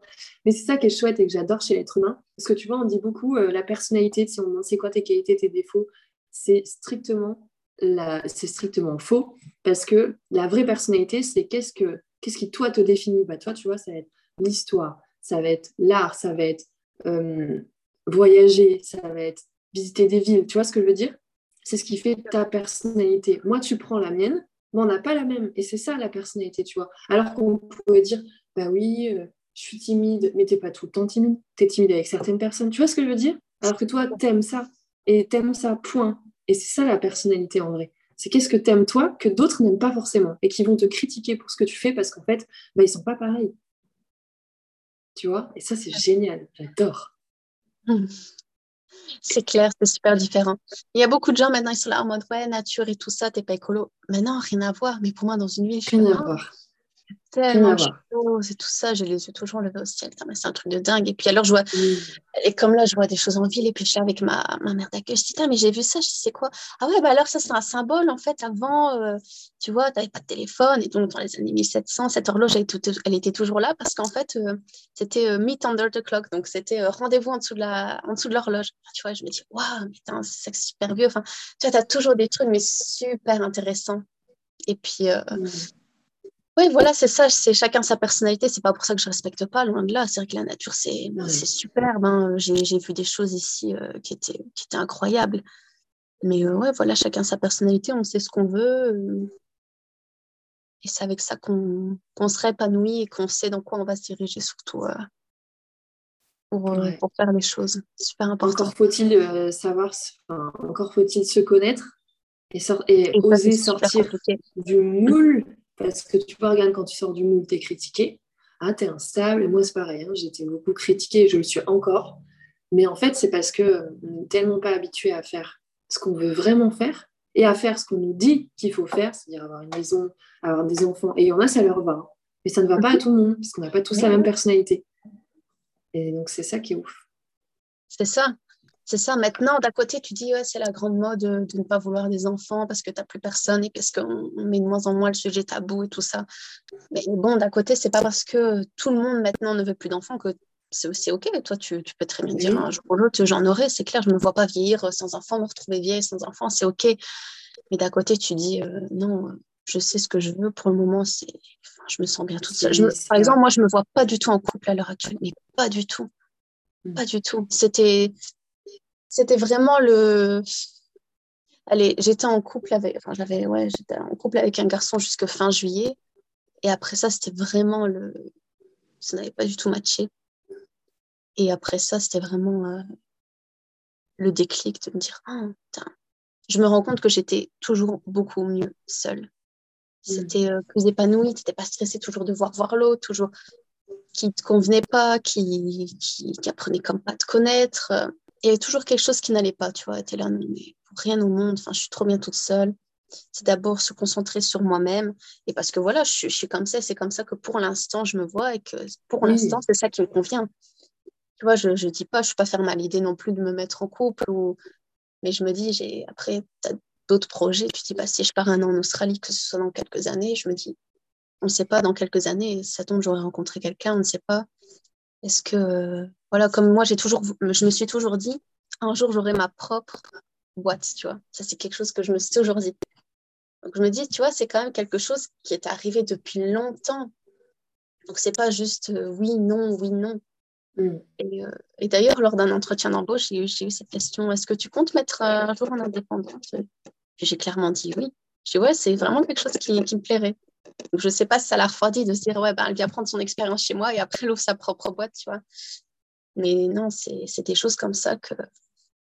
Mais c'est ça qui est chouette et que j'adore chez l'être humain. Parce que tu vois, on dit beaucoup euh, la personnalité, si on demande c'est quoi tes qualités, tes défauts, c'est strictement, la... strictement faux. Parce que la vraie personnalité, c'est qu'est-ce, que... qu'est-ce qui toi te définit? Bah, Toi, tu vois, ça va être l'histoire, ça va être l'art, ça va être euh, voyager, ça va être visiter des villes. Tu vois ce que je veux dire? C'est ce qui fait ta personnalité. Moi, tu prends la mienne, mais on n'a pas la même. Et c'est ça la personnalité, tu vois. Alors qu'on pourrait dire, bah oui, euh, je suis timide, mais t'es pas tout le temps timide. Tu es timide avec certaines personnes. Tu vois ce que je veux dire? Alors que toi, t'aimes ça. Et t'aimes ça, point. Et c'est ça la personnalité en vrai. C'est qu'est-ce que t'aimes toi que d'autres n'aiment pas forcément et qui vont te critiquer pour ce que tu fais parce qu'en fait, bah, ils sont pas pareils. Tu vois? Et ça, c'est génial. J'adore. Mmh. C'est clair, c'est super différent. Il y a beaucoup de gens maintenant, ils sont là en mode ouais, nature et tout ça, t'es pas écolo. Mais non, rien à voir. Mais pour moi, dans une ville, je suis rien à voir tellement chaud, c'est tout ça, j'ai les yeux toujours levés au ciel, c'est un truc de dingue. Et puis alors, je vois, et comme là, je vois des choses en ville, et puis je suis avec ma, ma mère d'accueil, je dis, mais j'ai vu ça, je dis, c'est quoi? Ah ouais, bah alors ça, c'est un symbole, en fait, avant, euh, tu vois, tu n'avais pas de téléphone, et donc dans les années 1700, cette horloge, elle, elle était toujours là, parce qu'en fait, euh, c'était euh, meet under the clock, donc c'était rendez-vous en dessous de la, en dessous de l'horloge. Tu vois, je me dis, waouh, putain, c'est super vieux. Enfin, tu vois, tu as toujours des trucs, mais super intéressants. Et puis, oui, voilà, c'est ça, c'est chacun sa personnalité. C'est pas pour ça que je respecte pas, loin de là. C'est vrai que la nature, c'est c'est superbe. Hein. J'ai vu des choses ici euh, qui, étaient, qui étaient incroyables. Mais euh, ouais, voilà, chacun sa personnalité, on sait ce qu'on veut. Euh, et c'est avec ça qu'on qu se réépanouit et qu'on sait dans quoi on va se diriger, surtout pour, pour, faire les choses. Super important. Encore faut-il savoir, encore faut-il se connaître et, et, oser sortir du moule parce que tu vois, regarde, quand tu sors du moule, tu es critiqué. Ah, tu es instable. Et moi, c'est pareil. Hein, J'étais beaucoup critiquée et je le suis encore. Mais en fait, c'est parce qu'on n'est tellement pas habitué à faire ce qu'on veut vraiment faire et à faire ce qu'on nous dit qu'il faut faire, c'est-à-dire avoir une maison, avoir des enfants. Et il y en a, ça leur va. Hein. Mais ça ne va pas à tout le monde, parce qu'on n'a pas tous la même personnalité. Et donc, c'est ça qui est ouf. C'est ça. C'est ça. Maintenant, d'un côté, tu dis, ouais, c'est la grande mode de ne pas vouloir des enfants parce que tu n'as plus personne et parce qu'on met de moins en moins le sujet tabou et tout ça. Mais bon, d'un côté, c'est pas parce que tout le monde maintenant ne veut plus d'enfants que c'est aussi OK. Toi, tu, peux très bien dire un jour ou l'autre, j'en aurai. C'est clair, je ne me vois pas vieillir sans enfants, me retrouver vieille sans enfants, c'est OK. Mais d'un côté, tu dis, euh, non, je sais ce que je veux. Pour le moment, c'est, je me sens bien toute seule. Par exemple, moi, je ne me vois pas du tout en couple à l'heure actuelle, mais pas du tout. Mmh. Pas du tout. C'était c'était vraiment le. Allez, j'étais en couple avec, enfin, j'avais, ouais, j'étais en couple avec un garçon jusque fin juillet. Et après ça, c'était vraiment le. Ça n'avait pas du tout matché. Et après ça, c'était vraiment euh, le déclic de me dire ah, Je me rends compte que j'étais toujours beaucoup mieux seule. C'était euh, plus épanoui, tu n'étais pas stressée toujours de voir, voir l'autre, toujours qui ne te convenait pas, qui, qui, qui, apprenait comme pas te connaître il y avait toujours quelque chose qui n'allait pas, tu vois. Tu là, mais pour rien au monde, enfin, je suis trop bien toute seule. C'est d'abord se concentrer sur moi-même. Et parce que voilà, je, suis comme ça, c'est comme ça que pour l'instant, je me vois et que pour l'instant, c'est ça qui me convient. Tu vois, je ne dis pas, je ne suis pas ferme à l'idée non plus de me mettre en couple. Ou... Mais je me dis, j'ai après, tu as d'autres projets. Tu dis, bah, si je pars un an en Australie, que ce soit dans quelques années, je me dis, on ne sait pas, dans quelques années, ça tombe, j'aurais rencontré quelqu'un, on ne sait pas. Est-ce que voilà, comme moi, j'ai toujours, je me suis toujours dit, un jour, j'aurai ma propre boîte, tu vois. Ça, c'est quelque chose que je me suis toujours dit. Donc, je me dis, tu vois, c'est quand même quelque chose qui est arrivé depuis longtemps. Donc, c'est pas juste euh, oui, non, oui, non. Mm. Euh, et, d'ailleurs, lors d'un entretien d'embauche, j'ai eu, cette question est-ce que tu comptes mettre euh, un jour en indépendante? J'ai clairement dit oui. Je dis ouais, c'est vraiment quelque chose qui, qui me plairait. Donc, je ne sais pas si ça l'a refroidi de se dire ouais, ben, elle vient prendre son expérience chez moi et après, elle ouvre sa propre boîte, tu vois. Mais non, c'est des choses comme ça que,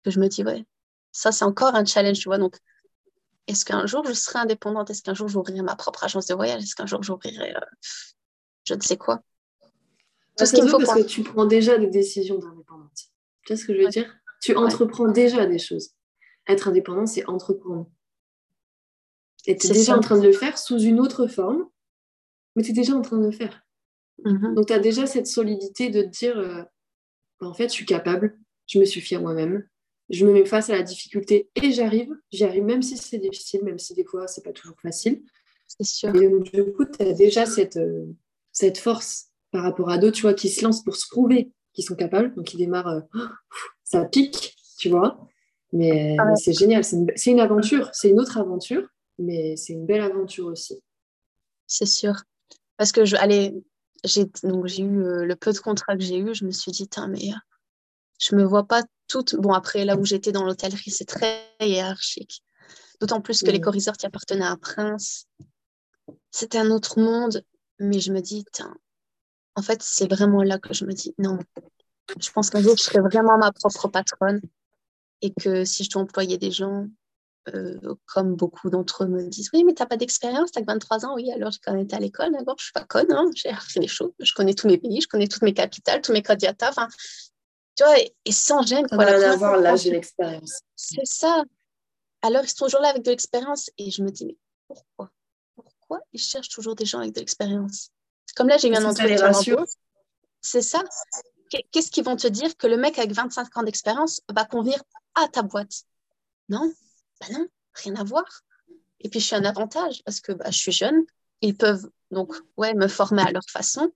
que je me dis, ouais, ça c'est encore un challenge, tu vois. Donc, est-ce qu'un jour je serai indépendante? Est-ce qu'un jour j'ouvrirai ma propre agence de voyage? Est-ce qu'un jour j'ouvrirai euh, je ne sais quoi Tout ce qu'il faut parce que tu prends déjà des décisions d'indépendance. Tu vois ce que je veux dire? Tu entreprends déjà des choses. Être indépendant, c'est entreprendre. Et tu es déjà en train de le faire sous une autre forme, mais tu es déjà en train de le faire. Mhm. Donc, tu as déjà cette solidité de te dire, euh, bah, en fait, je suis capable, je me suffis à moi-même, je me mets face à la difficulté et j'arrive. J'y arrive même si c'est difficile, même si des fois, c'est pas toujours facile. C'est sûr. Et donc, du coup, tu as déjà cette, euh, cette force par rapport à d'autres, tu vois, qui se lancent pour se prouver qu'ils sont capables, donc ils démarrent, euh, ça pique, tu vois. Mais, ah c'est génial, c'est une, une, aventure, c'est une autre aventure, mais c'est une belle aventure aussi. C'est sûr. Parce que, je, allez, j'ai donc j'ai eu euh, le peu de contrats que j'ai eu, je me suis dit, mais euh, je me vois pas toutes. Bon, après, là où j'étais dans l'hôtellerie, c'est très hiérarchique. D'autant plus que les corriseurs qui appartenaient à Prince, c'était un autre monde. Mais je me dis, en fait, c'est vraiment là que je me dis, non, je pense qu'un jour, je serai vraiment ma propre patronne et que si je dois employer des gens, euh, comme beaucoup d'entre eux me disent, oui, mais tu n'as pas d'expérience, tu as 23 ans, oui, alors j'ai quand même été à l'école, d'abord, je ne suis pas conne, hein, j'ai appris les choses, je connais tous mes pays, je connais toutes mes capitales, tous mes codes enfin, tu vois, et, sans gêne. Ça n'a rien à voir, là, j'ai l'expérience. C'est ça. Alors, ils sont toujours là avec de l'expérience, et je me dis, mais pourquoi? Pourquoi ils cherchent toujours des gens avec de l'expérience? Comme là, j'ai eu un entretien C'est ça. Qu'est-ce qu'ils vont te dire que le mec avec 25 ans d'expérience va convenir à ta boîte? Non ben non, rien à voir. Et puis, je suis un avantage parce que bah, je suis jeune. Ils peuvent donc ouais, me former à leur façon.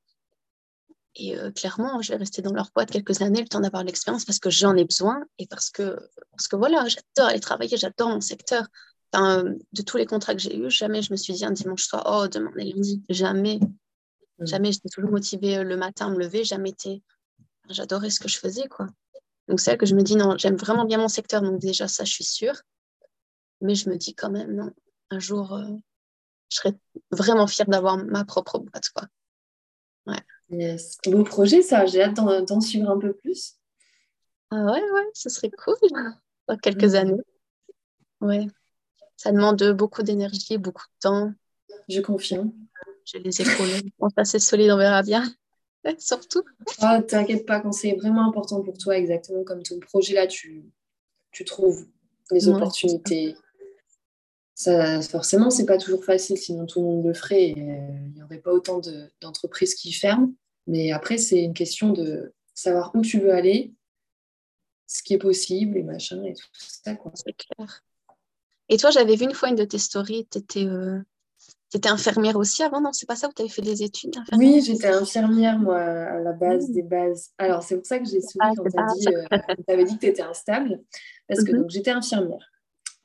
Et euh, clairement, je vais rester dans leur boîte quelques années, le temps d'avoir l'expérience parce que j'en ai besoin et parce que, parce que voilà, j'adore aller travailler, j'adore mon secteur. de tous les contrats que j'ai eus, jamais je me suis dit un dimanche soir, oh, demain est lundi. Jamais. Mm. Jamais. J'étais toujours motivée euh, le matin à me lever. Jamais été. J'adorais ce que je faisais, quoi. Donc, c'est là que je me dis, non, j'aime vraiment bien mon secteur. Donc, déjà, ça, je suis sûre. Mais je me dis quand même, non, un jour, euh, je serais vraiment fière d'avoir ma propre boîte. Quoi. Ouais. Yes. Beau projet, ça. J'ai hâte d'en suivre un peu plus. Ah ouais, ouais, ce serait cool dans quelques années. Ouais. Ça demande beaucoup d'énergie, beaucoup de temps. Je confirme. J'ai les épaules assez solides, on verra bien. Surtout. Ah, T'inquiète pas, quand c'est vraiment important pour toi, exactement comme ton projet là, tu, tu trouves les opportunités. Ça, forcément, c'est pas toujours facile, sinon tout le monde le ferait et euh, il n'y aurait pas autant d'entreprises qui ferment. Mais après, c'est une question de savoir où tu veux aller, ce qui est possible et machin et tout ça. C'est clair. Et toi, j'avais vu une fois une de tes stories, tu étais, euh, infirmière aussi avant, non? C'est pas ça où tu avais fait des études Oui, j'étais infirmière, moi, à la base mmh. des bases. Alors, c'est pour ça que j'ai souri ah, quand tu dit, euh, dit que tu étais instable, parce que mmh j'étais infirmière.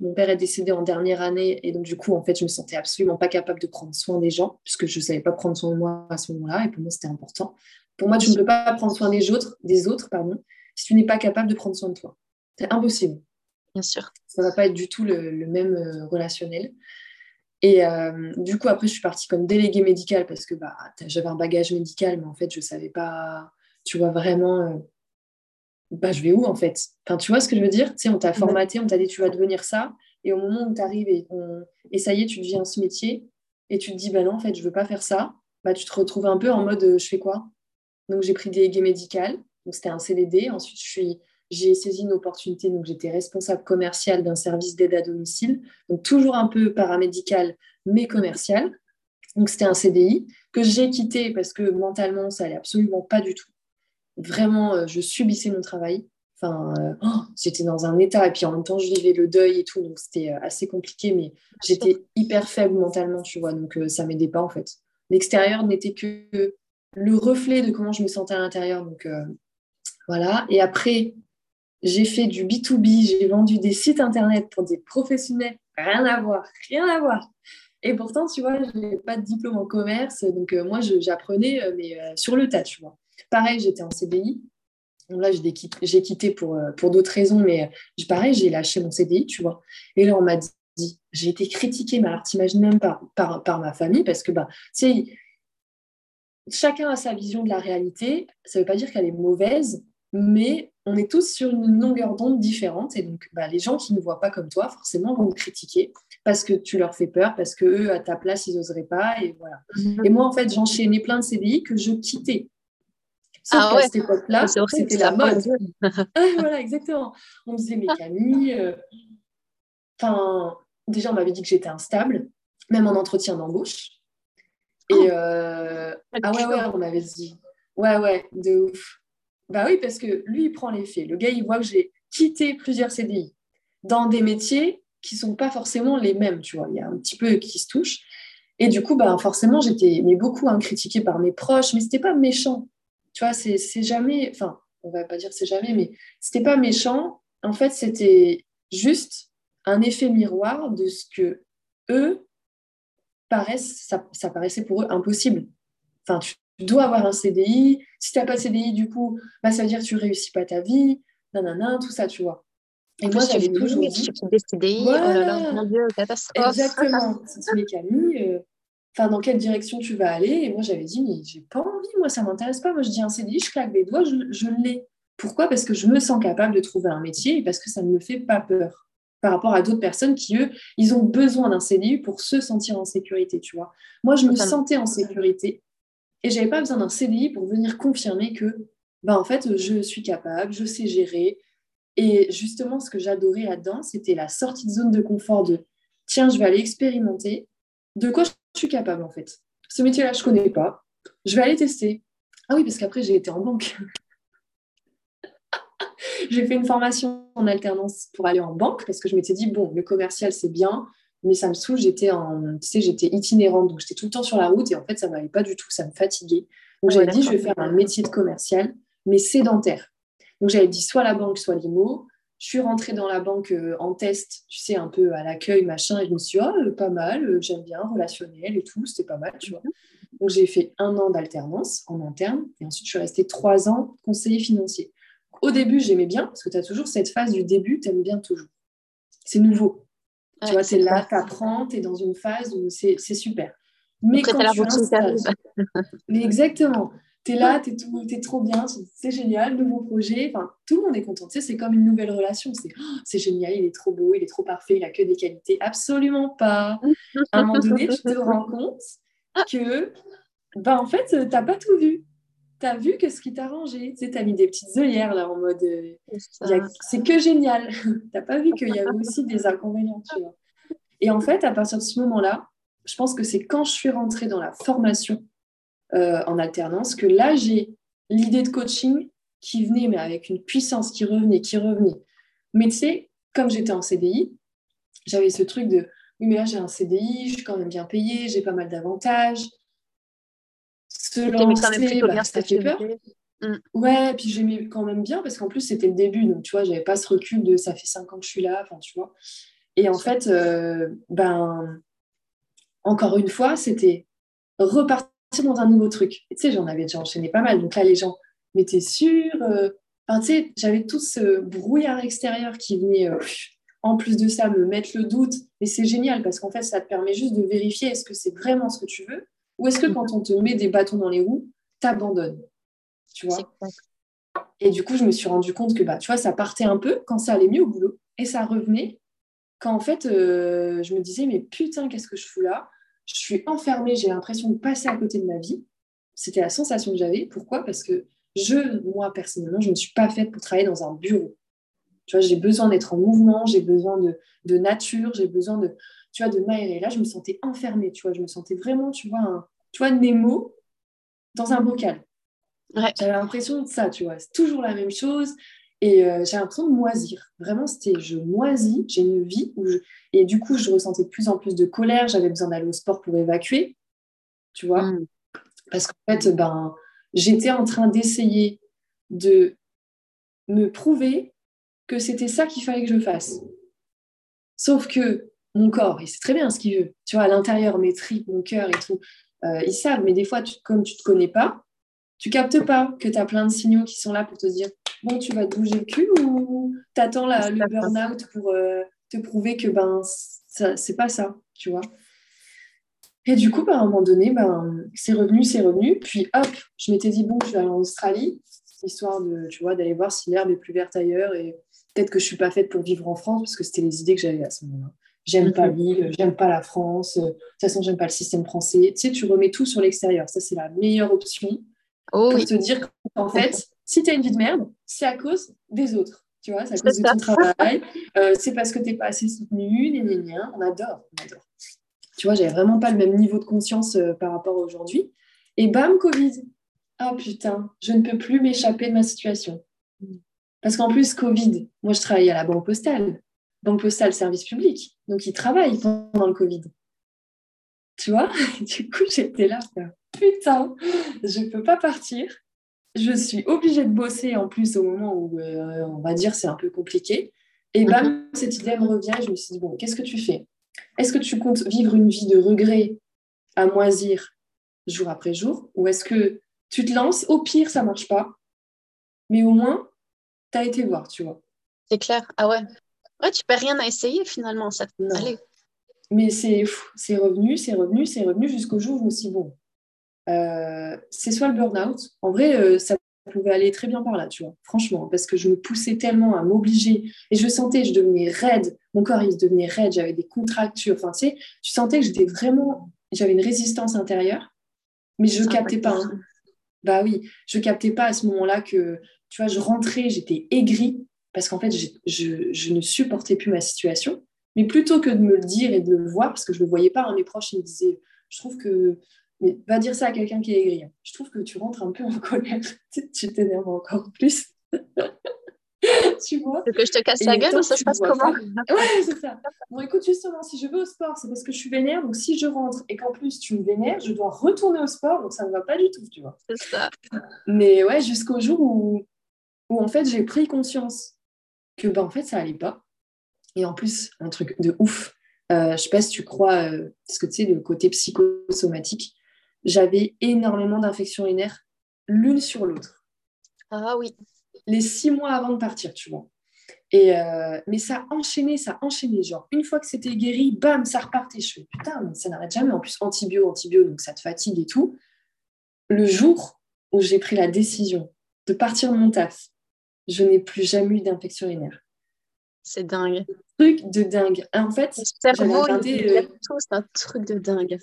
Mon père est décédé en dernière année et donc du coup, en fait, je me sentais absolument pas capable de prendre soin des gens puisque je ne savais pas prendre soin de moi à ce moment-là et pour moi, c'était important. Pour moi, tu ne peux pas prendre soin des autres, des autres pardon, si tu n'es pas capable de prendre soin de toi. C'est impossible. Bien sûr. Ça ne va pas être du tout le, même euh, relationnel. Et euh, du coup, après, je suis partie comme déléguée médicale parce que bah, j'avais un bagage médical, mais en fait, je ne savais pas, tu vois, vraiment euh, bah, je vais où en fait? Enfin, Tu vois ce que je veux dire? Tu sais, On t'a formaté, on t'a dit tu vas devenir ça, et au moment où tu arrives et, et, ça y est, tu deviens ce métier, et tu te dis bah non, en fait, je veux pas faire ça, bah, tu te retrouves un peu en mode euh, je fais quoi? Donc j'ai pris délégué médical, donc c'était un CDD, ensuite je suis j'ai saisi une opportunité, donc j'étais responsable commercial d'un service d'aide à domicile, donc toujours un peu paramédical, mais commercial. Donc c'était un CDI que j'ai quitté parce que mentalement, ça allait absolument pas du tout vraiment, euh, je subissais mon travail. Enfin, euh, oh, j'étais dans un état et puis en même temps, je vivais le deuil et tout, donc c'était euh, assez compliqué, mais j'étais hyper faible mentalement, tu vois, donc ça m'aidait pas en fait. L'extérieur n'était que le reflet de comment je me sentais à l'intérieur, donc voilà. Et après, j'ai fait du B2B, j'ai vendu des sites internet pour des professionnels, rien à voir, rien à voir. Et pourtant, tu vois, je n'ai pas de diplôme en commerce, donc moi, j'apprenais, mais sur le tas, tu vois. Pareil, j'étais en CDI. Là, j'ai quitté pour, euh, pour d'autres raisons, mais euh, pareil, j'ai lâché mon CDI, tu vois. Et là, on m'a dit, j'ai été critiquée, mais alors t'imagines même par, par ma famille, parce que, bah, tu chacun a sa vision de la réalité. Ça ne veut pas dire qu'elle est mauvaise, mais on est tous sur une longueur d'onde différente. Et donc, bah, les gens qui ne voient pas comme toi, forcément, vont te critiquer parce que tu leur fais peur, parce qu'eux, à ta place, ils n'oseraient pas. Et voilà. Mm-hmm. Et moi, en fait, j'enchaînais plein de CDI que je quittais Sauf ah qu'à cette époque-là, c'était la mode. voilà, exactement. On me disait, mais Camille, euh, déjà, on m'avait dit que j'étais instable, même en entretien d'embauche. Et oh. euh, ah ouais, ouais, on m'avait dit. Ouais, ouais, de ouf. Bah oui, parce que lui, il prend les faits. Le gars, il voit que j'ai quitté plusieurs CDI dans des métiers qui sont pas forcément les mêmes, tu vois. Il y a un petit peu qui se touchent. Et du coup, bah, forcément, j'étais mais beaucoup hein, critiquée par mes proches, mais c'était pas méchant. Tu vois, c'est jamais, enfin, on va pas dire c'est jamais, mais c'était pas méchant. En fait, c'était juste un effet miroir de ce que eux paraissent, ça, ça paraissait pour eux impossible. Enfin, tu dois avoir un CDI. Si tu n'as pas de CDI, du coup, bah, ça veut dire que tu réussis pas ta vie, nanana, tout ça, tu vois. Et moi, j'avais toujours dit... des CDI, oh là là, mon Dieu, catastrophe. Exactement. mais Camille, euh, enfin, dans quelle direction tu vas aller? Et moi, j'avais dit, mais j'ai pas envie, moi, ça m'intéresse pas. Moi, je dis un CDI, je claque des doigts, je, je l'ai. Pourquoi? Parce que je me sens capable de trouver un métier et parce que ça ne me fait pas peur par rapport à d'autres personnes qui, eux, ils ont besoin d'un CDI pour se sentir en sécurité, tu vois. Moi, je me sentais en sécurité et j'avais pas besoin d'un CDI pour venir confirmer que, bah, en fait, je suis capable, je sais gérer. Et justement, ce que j'adorais là-dedans, c'était la sortie de zone de confort de tiens, je vais aller expérimenter de quoi je suis capable, en fait. Ce métier-là, je connais pas. Je vais aller tester. Ah oui, parce qu'après, j'ai été en banque. j'ai fait une formation en alternance pour aller en banque parce que je m'étais dit, bon, le commercial, c'est bien, mais ça me saoule, j'étais en, tu sais, j'étais itinérante, donc j'étais tout le temps sur la route et en fait, ça ne m'allait pas du tout, ça me fatiguait. Donc j'avais dit, je vais faire un métier de commercial, mais sédentaire. Donc j'avais dit soit la banque, soit l'IMO. Je suis rentrée dans la banque euh, en test, tu sais, un peu à l'accueil, machin, et je me suis dit, oh, pas mal, euh, j'aime bien, relationnel et tout, c'était pas mal, tu vois. Donc j'ai fait un an d'alternance en interne, et ensuite je suis restée trois ans conseiller financier. Au début, j'aimais bien, parce que tu as toujours cette phase du début, tu aimes bien toujours. C'est nouveau tu vois, c'est là, tu apprends, tu es dans une phase où c'est super. Mais quand tu installes... Mais exactement. Tu es là, tu es, trop bien, c'est génial, nouveau projet. Enfin, tout le monde est content. Tu sais, c'est comme une nouvelle relation. C'est oh, génial, il est trop beau, il est trop parfait, il a que des qualités. Absolument pas. À un moment donné, tu te rends compte que, bah, en fait, tu n'as pas tout vu tu as vu que ce qui t'a rangé. Tu sais, as mis des petites œillères là en mode euh, c'est que génial. t'as pas vu qu'il y avait aussi des inconvénients. Et en fait, à partir de ce moment-là, je pense que c'est quand je suis rentrée dans la formation euh, en alternance que là, j'ai l'idée de coaching qui venait, mais avec une puissance qui revenait, qui revenait. Mais tu sais, comme j'étais en CDI, j'avais ce truc de oui, mais là, j'ai un CDI, je suis quand même bien payée, j'ai pas mal d'avantages se lancer, bah, ça fait peur. Mm. Ouais, puis j'aimais quand même bien parce qu'en plus c'était le début, donc tu vois, j'avais pas ce recul de ça fait cinq ans que je suis là, enfin tu vois. Et en fait, euh, ben encore une fois, c'était repartir dans un nouveau truc. tu sais, j'en avais déjà enchaîné pas mal, donc là les gens, mais t'es sûr euh, Enfin, tu sais, j'avais tout ce brouillard extérieur qui venait, euh, en plus de ça, me mettre le doute. Et c'est génial parce qu'en fait, ça te permet juste de vérifier est-ce que c'est vraiment ce que tu veux ou est-ce que quand on te met des bâtons dans les roues, t'abandonnes Tu vois. Et du coup, je me suis rendu compte que bah, tu vois, ça partait un peu quand ça allait mieux au boulot et ça revenait quand en fait, euh, je me disais, mais putain, qu'est-ce que je fous là? Je suis enfermée, j'ai l'impression de passer à côté de ma vie. C'était la sensation que j'avais. Pourquoi? Parce que je, moi, personnellement, je ne suis pas faite pour travailler dans un bureau. Tu vois, j'ai besoin d'être en mouvement, j'ai besoin de, de nature, j'ai besoin de, tu vois, de m'aérer. Là, je me sentais enfermée, tu vois, je me sentais vraiment, tu vois, un, tu vois, Nemo dans un bocal. J'avais l'impression de ça, tu vois, c'est toujours la même chose. Et euh, j'ai l'impression de moisir. Vraiment, c'était je moisis, j'ai une vie où je... Et du coup, je ressentais de plus en plus de colère. J'avais besoin d'aller au sport pour évacuer, tu vois. Mm. Parce qu'en fait, ben, j'étais en train d'essayer de me prouver que c'était ça qu'il fallait que je fasse. Sauf que mon corps, il sait très bien ce qu'il veut. Tu vois, à l'intérieur, mes tripes, mon cœur et tout, euh, ils savent. Mais des fois, comme tu ne te connais pas, tu captes pas que tu as plein de signaux qui sont là pour te dire bon, tu vas te bouger le cul ou tu attends le burn-out pour euh, te prouver que ben, c'est pas ça, tu vois. Et du coup, ben, à un moment donné, ben, c'est revenu, c'est revenu. Puis hop, je m'étais dit bon, je vais aller en Australie, histoire de, tu vois, d'aller voir si l'herbe est plus verte ailleurs et peut-être que je suis pas faite pour vivre en France parce que c'était les idées que j'avais à ce moment-là. J'aime pas mhm. l'île, j'aime pas la France, de toute façon, j'aime pas le système français. Tu sais, tu remets tout sur l'extérieur. Ça, c'est la meilleure option. Oh pour te dire qu'en fait, si tu as une vie de merde, c'est à cause des autres. Tu vois, c'est à cause de ton travail, euh, c'est parce que tu n'es pas assez soutenu, on adore, on adore. Tu vois, j'avais vraiment pas le même niveau de conscience euh, par rapport à aujourd'hui. Et bam, Covid. Ah putain, je ne peux plus m'échapper de ma situation. Parce qu'en plus, Covid, moi je travaille à la Banque Postale. Banque Postale, service public. Donc ils travaillent pendant le Covid. Tu vois Du coup, j'étais là, putain, je ne peux pas partir. Je suis obligée de bosser en plus au moment où, euh, on va dire, c'est un peu compliqué. Et bam, mhm. cette idée me revient et je me suis dit, bon, qu'est-ce que tu fais? Est-ce que tu comptes vivre une vie de regret à moisir jour après jour? Ou est-ce que tu te lances, au pire, ça marche pas, mais au moins, tu as été voir, tu vois. C'est clair. Ah ouais. Ouais, tu perds rien à essayer finalement. Ça... Allez. Mais c'est revenu, c'est revenu, c'est revenu jusqu'au jour où je me suis dit, bon, euh, c'est soit le burn-out. En vrai, euh, ça pouvait aller très bien par là, tu vois, franchement, parce que je me poussais tellement à m'obliger et je sentais, je devenais raide, mon corps il devenait raide, j'avais des contractures, enfin, tu sais, tu sentais que j'étais vraiment, j'avais une résistance intérieure, mais je ne captais pas. Hein. Bah oui, je captais pas à ce moment-là que, tu vois, je rentrais, j'étais aigrie parce qu'en fait, je, ne supportais plus ma situation. Mais plutôt que de me le dire et de le voir, parce que je ne le voyais pas, hein, mes proches ils me disaient, je trouve que, mais va dire ça à quelqu'un qui est aigri. Je trouve que tu rentres un peu en colère, tu t'énerves encore plus. tu vois que je te casse la gueule ou ça se passe comment Ouais, c'est ça. Bon, écoute, justement, si je vais au sport, c'est parce que je suis vénère. Donc, si je rentre et qu'en plus tu me vénères, je dois retourner au sport. Donc, ça ne va pas du tout, tu vois. C'est ça. Mais ouais, jusqu'au jour où, où en fait, j'ai pris conscience que, bah, en fait, ça allait pas. Et en plus, un truc de ouf. Euh, je sais pas si tu crois, euh, ce que tu sais, le côté psychosomatique. J'avais énormément d'infections urinaires l'une sur l'autre. Ah oui les six mois avant de partir, tu vois. Et euh, mais ça enchaînait, ça enchaînait. Genre, une fois que c'était guéri, bam, ça repartait. Je fais putain, mais ça n'arrête jamais. En plus, antibio, antibio, donc ça te fatigue et tout. Le jour où j'ai pris la décision de partir de mon taf, je n'ai plus jamais eu d'infection urinaire. C'est dingue. Truc de dingue. En fait, cerveau, euh, c'est un truc de dingue.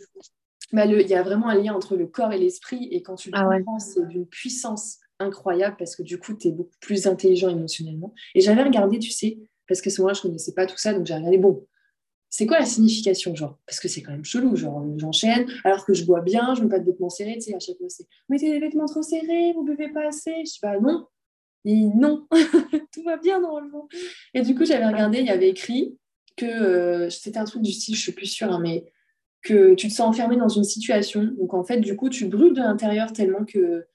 Bah, il y a vraiment un lien entre le corps et l'esprit, et quand tu le ah comprends, c'est d'une puissance incroyable parce que du coup, tu es beaucoup plus intelligent émotionnellement. Et j'avais regardé, tu sais, parce que ce moment-là, je connaissais pas tout ça, donc j'ai regardé, bon, c'est quoi la signification, genre? Parce que c'est quand même chelou, genre, j'enchaîne, alors que je bois bien, je mets pas de vêtements serrés, tu sais, à chaque fois, c'est mettez des vêtements trop serrés, vous buvez pas assez. Je dis, bah non, et non, tout va bien normalement. Et du coup, j'avais regardé, il y avait écrit que euh, c'était un truc du style, je suis plus sûre, hein, mais que tu te sens enfermé dans une situation. Donc en fait, du coup, tu brûles de l'intérieur tellement que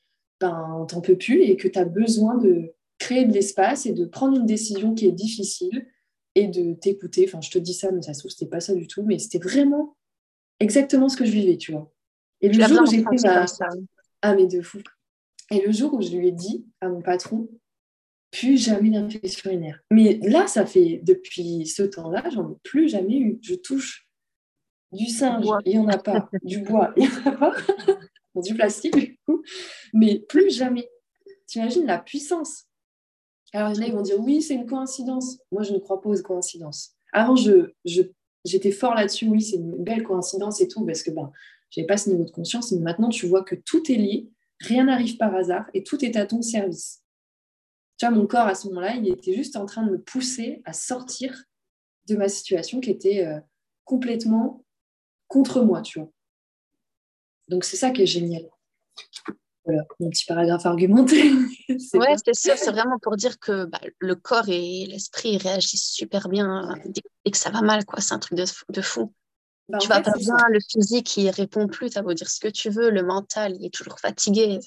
ben, t'en peux plus et que tu as besoin de créer de l'espace et de prendre une décision qui est difficile et de t'écouter. Enfin, je te dis ça, mais ça se trouve, c'était pas ça du tout, mais c'était vraiment exactement ce que je vivais, tu vois. Et le jour où j'ai fait ma... Ah, mais de fou. Et le jour où je lui ai dit à mon patron, plus jamais d'infection urinaire. Mais là, ça fait depuis ce temps-là, j'en ai plus jamais eu. Je touche du singe, il n'y en a pas. Du bois, il n'y en a pas du plastique du coup, mais plus jamais. T'imagines la puissance. Alors, il y en a, vont dire oui, c'est une coïncidence. Moi, je ne crois pas aux coïncidences. Avant, je, j'étais fort là-dessus, oui, c'est une belle coïncidence et tout, parce que ben, je n'avais pas ce niveau de conscience. Mais maintenant, tu vois que tout est lié, rien n'arrive par hasard et tout est à ton service. Tu vois, mon corps, à ce moment-là, il était juste en train de me pousser à sortir de ma situation qui était euh, complètement contre moi, tu vois. Donc c'est ça qui est génial. Voilà, mon petit paragraphe argumenté. ouais, c'est sûr, c'est vraiment pour dire que bah, le corps et l'esprit réagissent super bien et que ça va mal, quoi. C'est un truc de, fou. Bah, tu vas pas bien, le physique, il répond plus, tu as beau dire ce que tu veux, le mental, il est toujours fatigué.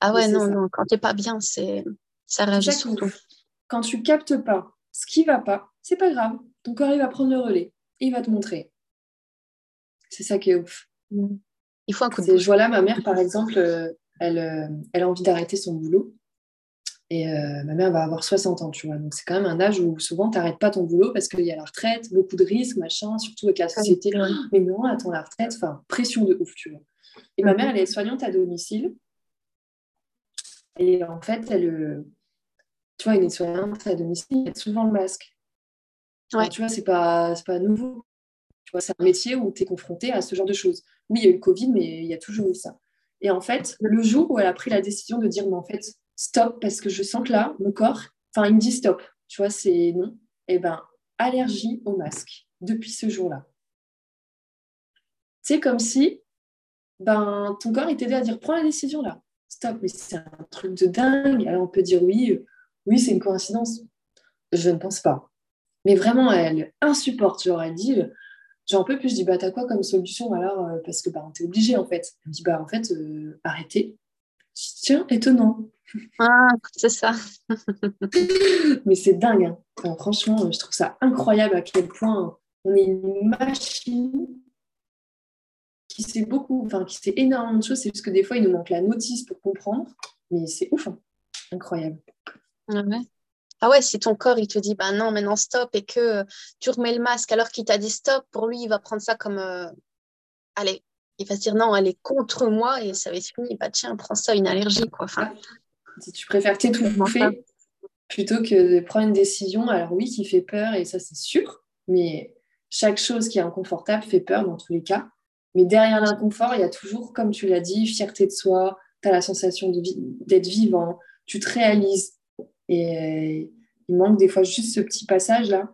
Ah ouais, non, non, quand t'es pas bien, c'est ça réagit surtout. Quand tu captes pas ce qui va pas, c'est pas grave. Ton corps, il va prendre le relais. il va te montrer. C'est ça qui est ouf. Mm. Il faut un coup de Je vois là, ma mère, par exemple, euh, elle, euh, elle a envie d'arrêter son boulot. Et euh, ma mère va avoir 60 ans, tu vois. Donc, c'est quand même un âge où souvent, tu n'arrêtes pas ton boulot parce qu'il y a la retraite, beaucoup de risques, machin, surtout avec la société. Mais non, attends la retraite, enfin, pression de ouf, tu vois. Et ma mère, elle est soignante à domicile. Et en fait, elle, tu vois, une soignante à domicile, elle a souvent le masque. Ouais. tu vois, c'est pas, pas nouveau. Tu vois, c'est un métier où tu es confronté à ce genre de choses. Oui, il y a eu le Covid, mais il y a toujours eu ça. Et en fait, le jour où elle a pris la décision de dire, mais en fait, stop, parce que je sens que là, mon corps, enfin, il me dit stop, tu vois, c'est non, eh ben, allergie au masque depuis ce jour-là. C'est comme si ben, ton corps il t'aidait à dire prends la décision là, stop, mais c'est un truc de dingue. Alors on peut dire oui, euh, oui, c'est une coïncidence. Je ne pense pas. Mais vraiment, elle insupporte. Genre, elle dit J'en peux plus. Je dis Bah, t'as quoi comme solution alors euh, Parce que bah, t'es obligé en fait. Elle me dit Bah, en fait, euh, arrêtez. Je dis, Tiens, étonnant. Ah, c'est ça. Mais c'est dingue. Hein. franchement, je trouve ça incroyable à quel point on est une machine qui sait beaucoup, enfin, qui sait énormément de choses. C'est juste que des fois, il nous manque la notice pour comprendre. Mais c'est ouf. Hein. Incroyable. Ah ouais. Ah ouais, si ton corps il te dit bah non, maintenant stop et que euh, tu remets le masque alors qu'il t'a dit stop, pour lui il va prendre ça comme euh, allez, il va se dire non, elle est contre moi et ça va être fini. Bah tiens, prends ça, une allergie quoi. Enfin, si tu préfères t'étouffer plutôt que de prendre une décision, alors oui, qui fait peur et ça c'est sûr, mais chaque chose qui est inconfortable fait peur dans tous les cas. Mais derrière l'inconfort, il y a toujours, comme tu l'as dit, fierté de soi, tu as la sensation d'être vivant, tu te réalises, et euh, il manque des fois juste ce petit passage-là.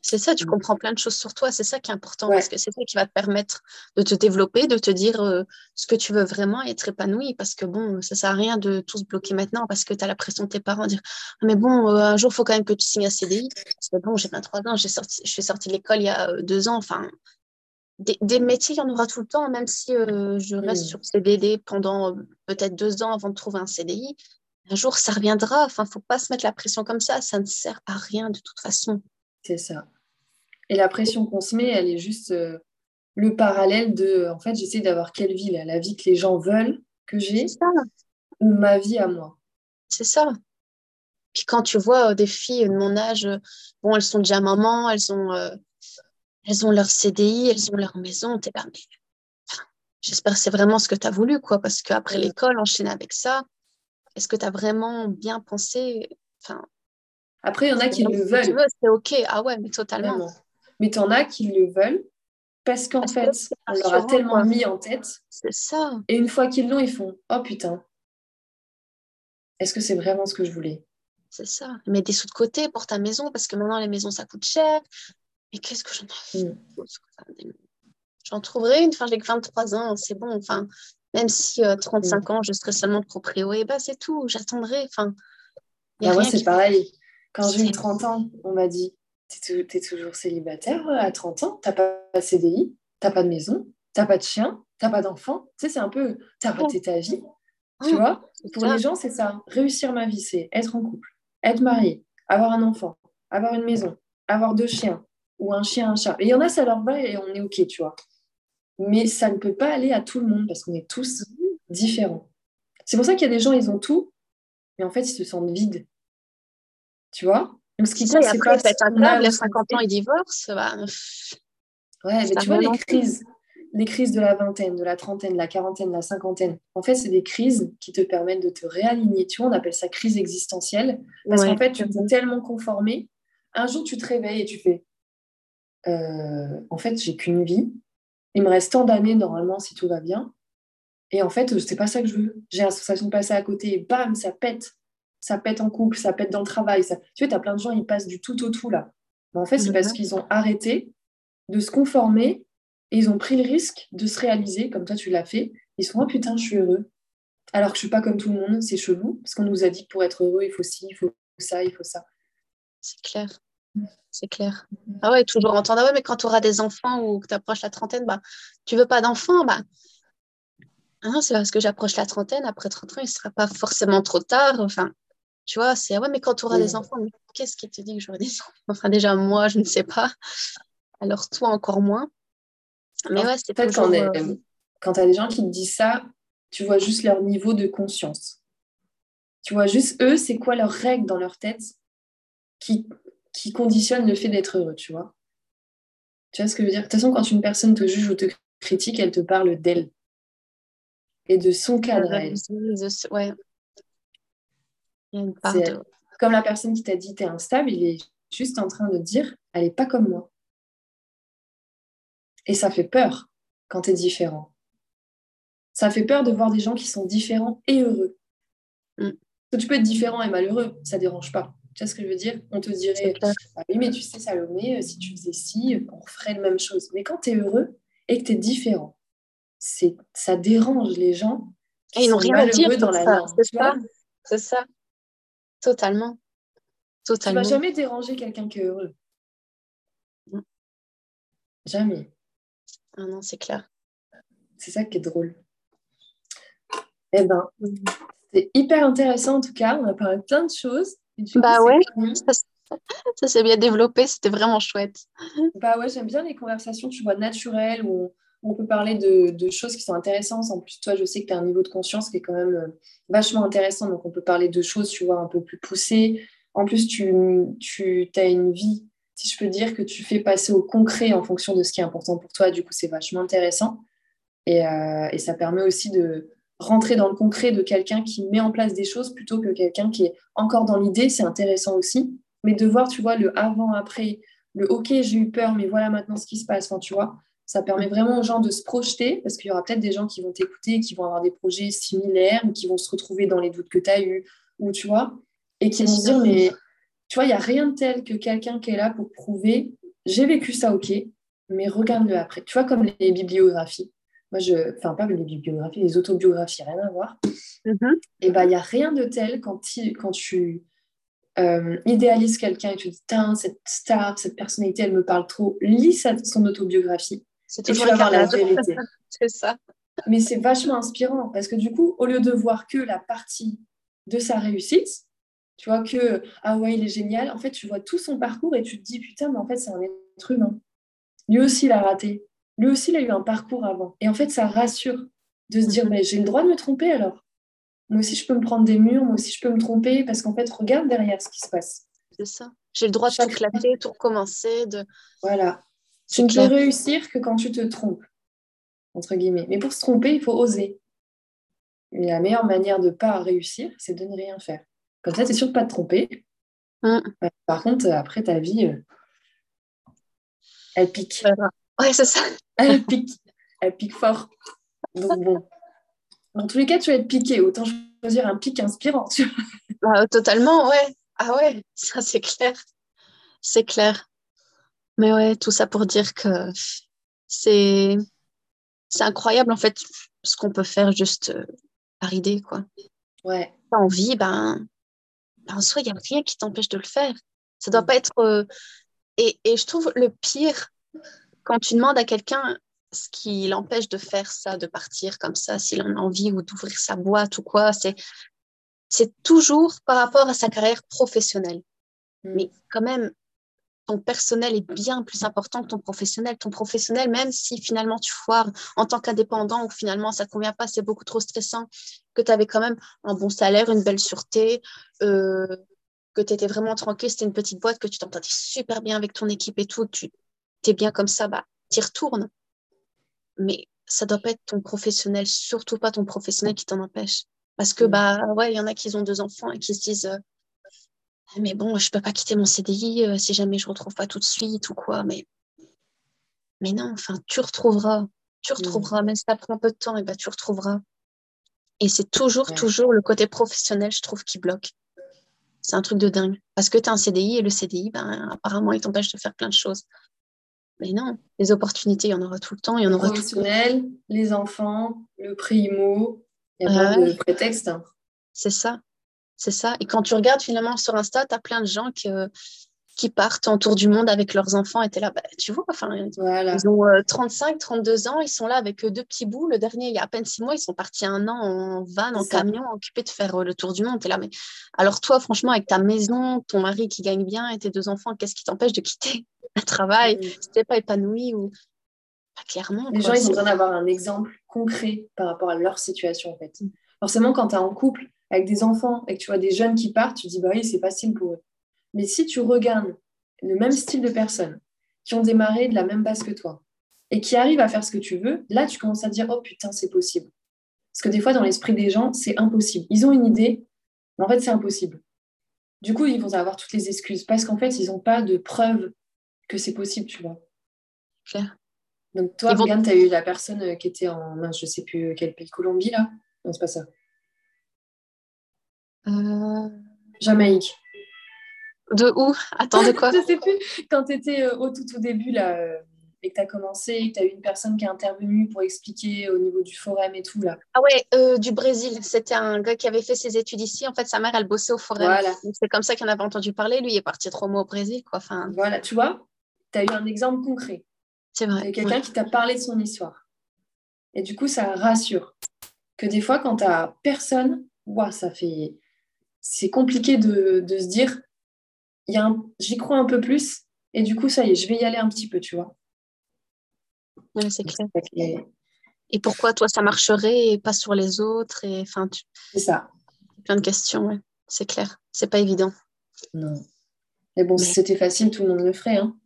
C'est ça, tu mm. comprends plein de choses sur toi. C'est ça qui est important parce que c'est ça qui va te permettre de te développer, de te dire euh, ce que tu veux vraiment et être épanoui. Parce que bon, ça sert à rien de tout se bloquer maintenant parce que tu as la pression de tes parents dire ah, Mais bon, euh, un jour, il faut quand même que tu signes un CDI. Bon, j'ai 23 ans, sorti, je suis sortie de l'école il y a deux ans. Enfin, des, métiers, il y en aura tout le temps, même si je reste mm. sur CDD pendant peut-être deux ans avant de trouver un CDI un jour, ça reviendra. Enfin, faut pas se mettre la pression comme ça. Ça ne sert à rien de toute façon. C'est ça. Et la pression qu'on se met, elle est juste euh, le parallèle de, en fait, j'essaie d'avoir quelle vie là La vie que les gens veulent que j'ai ou ma vie à moi C'est ça. Puis quand tu vois euh, des filles de mon âge, euh, bon, elles sont déjà mamans, elles ont, elles ont leur CDI, elles ont leur maison, t'es là, mais j'espère que c'est vraiment ce que tu as voulu, quoi, parce qu'après l'école, enchaîner avec ça, est-ce que tu as vraiment bien pensé? Enfin, Après, il y en a qui le veulent. C'est OK. Ah ouais, mais totalement. Mais tu en as qui le veulent parce qu'en fait, on leur a tellement mis en tête. C'est ça. Et une fois qu'ils l'ont, ils font Oh putain, est-ce que c'est vraiment ce que je voulais? C'est ça. Mets des sous de côté pour ta maison parce que maintenant, les maisons, ça coûte cher. Mais qu'est-ce que j'en ai mm. J'en trouverai une. Enfin, j'ai que 23 ans, c'est bon. Enfin, même si 35 euh, mm. ans, je serai seulement proprio, et bah, c'est tout, j'attendrai. Enfin, bah, moi, c'est pareil. Quand j'ai eu 30 ans, on m'a dit Tu es, toujours célibataire euh, à 30 ans, tu n'as pas de CDI, tu n'as pas de maison, tu n'as pas de chien, tu n'as pas d'enfant? Tu sais, c'est un peu Tu as raté ta vie. Tu oh, vois Pour les gens, c'est ça. Réussir ma vie, c'est être en couple, être marié, avoir un enfant, avoir une maison, avoir deux chiens ou un chien, un chat. Et il y en a, ça leur va et on est OK, tu vois mais ça ne peut pas aller à tout le monde parce qu'on est tous différents. C'est pour ça qu'il y a des gens, ils ont tout, mais en fait, ils se sentent vides. Tu vois? Donc, ce qui compte, c'est pas... Un les 50 ans, ils divorcent. Bah... Ouais, mais tu vois, les crises, les crises de la vingtaine, de la trentaine, de la quarantaine, de la cinquantaine, en fait, c'est des crises qui te permettent de te réaligner. Tu vois, on appelle ça crise existentielle. Parce qu'en fait, tu t'es tellement conformé. Un jour, tu te réveilles et tu fais euh, En fait, j'ai qu'une vie il me reste tant d'années normalement si tout va bien. Et en fait, c'est pas ça que je veux. J'ai la sensation de passer à côté et bam, ça pète. Ça pète en couple, ça pète dans le travail. Ça... Tu vois, tu as plein de gens, ils passent du tout au tout là. Mais en fait, c'est parce qu'ils ont arrêté de se conformer et ils ont pris le risque de se réaliser, comme toi tu l'as fait. Ils sont oh putain, je suis heureux. Alors que je suis pas comme tout le monde, c'est chelou, parce qu'on nous a dit que pour être heureux, il faut ci, il faut ça, il faut ça. C'est clair c'est clair. Mhm. Ah ouais, toujours entendre, ah ouais, mais quand tu auras des enfants ou que tu approches la trentaine, bah, tu veux pas d'enfants, bah, ah c'est parce que j'approche la trentaine, après 30 ans, il ne sera pas forcément trop tard. Enfin, tu vois, c'est, ah ouais, mais quand tu auras des enfants, qu'est-ce qui te dit que j'aurai des enfants? Enfin, déjà, moi, je ne sais pas. Alors, toi, encore moins. Mais ouais, c'est peut-être quand, euh, quand tu as des gens qui te disent ça, tu vois juste leur niveau de conscience. Tu vois juste eux, c'est quoi leur règle dans leur tête qui qui conditionne le fait d'être heureux, tu vois. Tu vois ce que je veux dire? De toute façon, quand une personne te juge ou te critique, elle te parle d'elle et de son cadre à elle. Ouais. Comme la personne qui t'a dit t'es instable, il est juste en train de dire elle n'est pas comme moi. Et ça fait peur quand tu es différent. ça fait peur de voir des gens qui sont différents et heureux. Mm. tu peux être différent et malheureux, ça dérange pas. Tu vois ce que je veux dire? On te dirait, ah oui, mais tu sais, Salomé, euh, si tu faisais ci, on ferait la même chose. Mais quand tu es heureux et que tu es différent, c'est, ça dérange les gens. Qui et ils n'ont rien à dire dans la. C'est ça. C'est ça. Totalement. Totalement. Tu vas jamais déranger quelqu'un qui est heureux. Jamais. Ah non, c'est clair. C'est ça qui est drôle. Eh ben, c'est hyper intéressant en tout cas. On a parlé de plein de choses. Bah ouais, ça, s'est bien développé, c'était vraiment chouette. Bah ouais, j'aime bien les conversations, tu vois, naturelles, où on, peut parler de, choses qui sont intéressantes. En plus, toi, je sais que tu as un niveau de conscience qui est quand même euh, vachement intéressant, donc on peut parler de choses, tu vois, un peu plus poussées. En plus, tu, tu as une vie, si je peux dire, que tu fais passer au concret en fonction de ce qui est important pour toi. Du coup, c'est vachement intéressant. Et, euh, et ça permet aussi de, rentrer dans le concret de quelqu'un qui met en place des choses plutôt que quelqu'un qui est encore dans l'idée, c'est intéressant aussi. Mais de voir, tu vois, le avant-après, le OK, j'ai eu peur, mais voilà maintenant ce qui se passe, enfin, tu vois, ça permet vraiment aux gens de se projeter parce qu'il y aura peut-être des gens qui vont t'écouter, qui vont avoir des projets similaires ou qui vont se retrouver dans les doutes que tu as eus, ou tu vois, et qui vont se dire, mais tu vois, il n'y a rien de tel que quelqu'un qui est là pour prouver, j'ai vécu ça, OK, mais regarde-le après. Tu vois, comme les bibliographies moi, je, enfin, pas les bibliographies, les autobiographies, rien à voir. Mm-hmm. Et ben, il n'y a rien de tel quand, quand tu euh, idéalises quelqu'un et tu dis, cette star, cette personnalité, elle me parle trop. Lis son autobiographie. C'est toujours la, la vérité. c'est ça. Mais c'est vachement inspirant parce que du coup, au lieu de voir que la partie de sa réussite, tu vois que, ah ouais, il est génial, en fait, tu vois tout son parcours et tu te dis, putain, mais en fait, c'est un être humain. Lui aussi, il a raté lui aussi, il a eu un parcours avant. Et en fait, ça rassure de se dire, mhm. mais j'ai le droit de me tromper alors. Moi aussi, je peux me prendre des murs, moi aussi, je peux me tromper, parce qu'en fait, regarde derrière ce qui se passe. C'est ça. J'ai le droit de tout claquer, tout recommencer. De... Voilà. Tu ne peux réussir que quand tu te trompes, entre guillemets. Mais pour se tromper, il faut oser. La meilleure manière de ne pas réussir, c'est de ne rien faire. Comme ça, tu es sûr de ne pas te tromper. Mm. Par contre, après, ta vie, euh, elle pique. Ouais, c'est ça. Elle pique. Elle pique fort. Donc bon. Dans tous les cas, tu vas être piqué. Autant choisir un pic inspirant. Bah, totalement, ouais. Ah ouais, ça c'est clair. C'est clair. Mais ouais, tout ça pour dire que c'est c'est incroyable en fait ce qu'on peut faire juste euh, par idée quoi. Ouais. T'as envie, ben, ben en soi il n'y a rien qui t'empêche de le faire. Ça doit mm. pas être euh, et, et je trouve le pire quand tu demandes à quelqu'un ce qui l'empêche de faire ça, de partir comme ça, s'il en a envie ou d'ouvrir sa boîte ou quoi, c'est, c'est toujours par rapport à sa carrière professionnelle. Mm. Mais quand même, ton personnel est bien plus important que ton professionnel. Ton professionnel, même si finalement tu foires en tant qu'indépendant ou finalement ça ne te convient pas, c'est beaucoup trop stressant, que tu avais quand même un bon salaire, une belle sûreté, euh, que tu étais vraiment tranquille, c'était une petite boîte, que tu t'entendais super bien avec ton équipe et tout, tu t'es bien comme ça, bah, t'y retournes. Mais ça doit pas être ton professionnel, surtout pas ton professionnel qui t'en empêche. Parce que, mm. bah, ouais, il y en a qui ont deux enfants et qui se disent, euh, mais bon, je peux pas quitter mon CDI euh, si jamais je retrouve pas tout de suite ou quoi. Mais, mais non, enfin, tu retrouveras. Tu retrouveras, mm. même si ça prend un peu de temps, et bah, tu retrouveras. Et c'est toujours, toujours le côté professionnel, je trouve, qui bloque. C'est un truc de dingue. Parce que tu as un CDI et le CDI, ben, apparemment, il t'empêche de faire plein de choses. Mais non, les opportunités, il y en aura tout le temps. Il y en aura professionnel, les enfants, le primo, il y a plein de prétextes. C'est ça, c'est ça. Et quand tu regardes finalement sur Insta, tu as plein de gens qui, qui partent en tour du monde avec leurs enfants et tu es là, bah, tu vois, enfin, ils ont 35, euh, 32 ans, ils sont là avec euh, deux petits bouts. Le dernier, il y a à peine six mois, ils sont partis un an en van, en camion, occupés de faire euh, le tour du monde. Es là, mais alors toi, franchement, avec ta maison, ton mari qui gagne bien et tes deux enfants, qu'est-ce qui t'empêche de quitter? Un travail, mm. si pas épanoui ou pas clairement. Les gens, ils ont besoin d'avoir un exemple concret par rapport à leur situation, en fait. Mm. Forcément, quand tu es en couple avec des enfants et que tu vois des jeunes qui partent, tu te dis, bah oui, c'est facile pour eux. Mais si tu regardes le même style de personnes qui ont démarré de la même base que toi et qui arrivent à faire ce que tu veux, là, tu commences à dire, oh putain, c'est possible. Parce que des fois, dans l'esprit des gens, c'est impossible. Ils ont une idée, mais en fait, c'est impossible. Du coup, ils vont avoir toutes les excuses parce qu'en fait, ils n'ont pas de preuves que c'est possible, tu vois. Claire. Donc toi, Morgane, tu as eu la personne euh, qui était en, je sais plus quel pays, Colombie, là Non, c'est pas ça. Euh... Jamaïque. De où? Attends, de quoi? Je sais plus. Quand tu étais euh, au tout, au début, là, euh, et que tu as commencé, et que tu as eu une personne qui est intervenue pour expliquer au niveau du forum et tout, là. Ah ouais, euh, du Brésil. C'était un gars qui avait fait ses études ici. En fait, sa mère, elle bossait au forum. Voilà. C'est comme ça qu'on avait entendu parler. Lui, il est parti trois mois au Brésil, quoi. Enfin, Voilà, tu vois, tu as eu un exemple concret. c'est Il y vrai. a quelqu'un qui t'a parlé de son histoire. Et du coup, ça rassure. Que des fois, quand tu personne, ouah, ça fait. C'est compliqué de, de se dire, un- j'y crois un peu plus, et du coup, ça y est, je vais y aller un petit peu, tu vois. Ouais, c'est clair. Et Et pourquoi toi, ça marcherait et pas sur les autres et enfin, tu... C'est ça. plein de questions. Ouais. C'est clair. C'est pas évident. Non. Mais bon, si c'était facile, tout le monde le ferait. hein.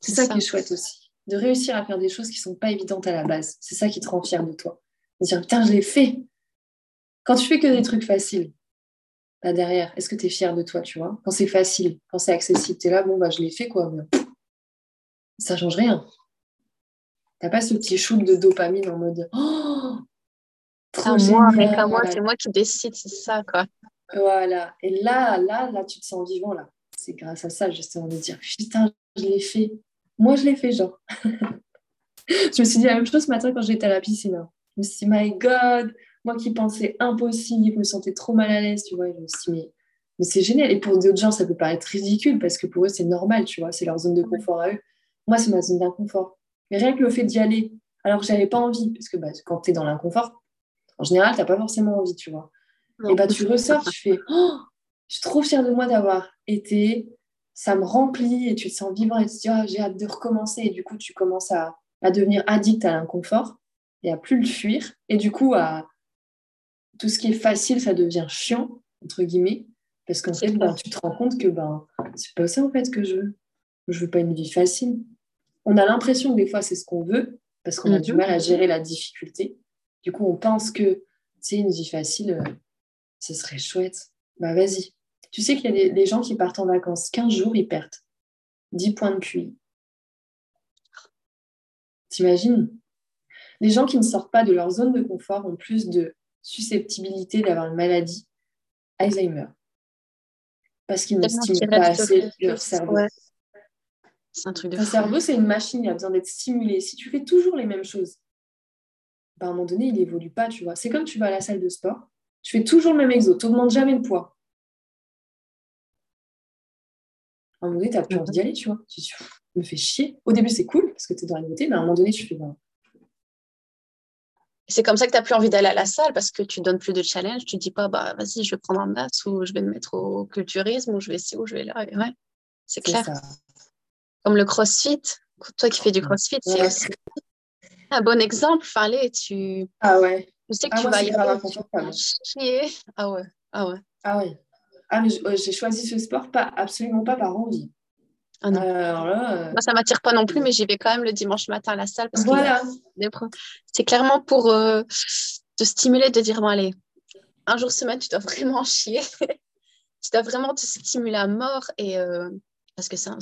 C'est ça, ça. qui est chouette aussi. De réussir à faire des choses qui sont pas évidentes à la base. C'est ça qui te rend fier de toi. De dire, putain, je l'ai fait. Quand tu fais que des trucs faciles, là derrière, est-ce que tu es fier de toi, tu vois? Quand c'est facile, quand c'est accessible, tu es là, bon, bah, je l'ai fait, quoi. Mais, ça change rien. T'as pas ce petit shoot de dopamine en mode, oh, trop moi, génial. avec à moi, c'est moi qui décide, c'est ça, quoi. Voilà. Et là, là, là, tu te sens vivant, là. C'est grâce à ça, justement, de dire, putain, je l'ai fait. Moi, je l'ai fait, genre. je me suis dit la même chose ce matin quand j'étais à la piscine. hein. Je me suis dit, my God, moi qui pensais impossible, je me sentais trop mal à l'aise, tu vois. Je me suis dit, mais, mais c'est génial. Et pour d'autres gens, ça peut paraître ridicule parce que pour eux, c'est normal, tu vois. C'est leur zone de confort à eux. Moi, c'est ma zone d'inconfort. Mais rien que le fait d'y aller, alors que j'avais pas envie, parce que bah, quand tu es dans l'inconfort, en général, tu n'as pas forcément envie, tu vois. Et bah tu ressors, tu fais oh, je suis trop fière de moi d'avoir été, ça me remplit et tu te sens vivant et tu te dis Ah, j'ai hâte de recommencer. Et du coup, tu commences à, à devenir addict à l'inconfort et à plus le fuir. Et du coup, à tout ce qui est facile, ça devient chiant, entre guillemets, parce qu'en fait, ben, tu te rends compte que ben, c'est pas ça en fait que je veux. Je veux pas une vie facile. On a l'impression que des fois, c'est ce qu'on veut, parce qu'on a du Mhm. mal à gérer la difficulté. Du coup, on pense que c'est une vie facile, euh, ce serait chouette. Bah vas-y. Tu sais qu'il y a des, des gens qui partent en vacances 15 jours, ils perdent 10 points de QI. T'imagines? Les gens qui ne sortent pas de leur zone de confort ont plus de susceptibilité d'avoir une maladie Alzheimer. Parce qu'ils ne stimulent pas assez leur cerveau. ouais. C'est un truc de Ton fou. cerveau, c'est une machine, il a besoin d'être stimulé. Si tu fais toujours les mêmes choses, bah, à un moment donné, il n'évolue pas, tu vois. C'est comme tu vas à la salle de sport, tu fais toujours le même exo, tu n'augmentes jamais le poids. À un moment donné, tu n'as plus envie d'y aller, tu vois. Tu te me fais chier. Au début, c'est cool parce que tu es dans la nouveauté, mais à un moment donné, tu fais. bah, C'est comme ça que tu n'as plus envie d'aller à la salle parce que tu donnes plus de challenge. Tu dis pas, bah vas-y, je vais prendre un maths ou je vais me mettre au culturisme ou je vais ici ou je vais là. Et Ouais, c'est clair. ça. Comme le crossfit. Toi qui fais du crossfit, c'est aussi un bon exemple. Enfin, allez, tu, Ah ouais. tu sais que Ah, tu moi, vas y aller, tu inconfortable. vas chier. Ah ouais, ah ouais. Ah ouais. Ah, mais euh, j'ai choisi ce sport pas, absolument pas par envie. Ah non. Alors là, euh, Moi, ça m'attire pas non plus, mais j'y vais quand même le dimanche matin à la salle parce voilà. des C'est clairement pour euh, te stimuler, de dire, bon, allez, un jour semaine, tu dois vraiment chier. tu dois vraiment te stimuler à mort. Et, euh, parce que c'est un,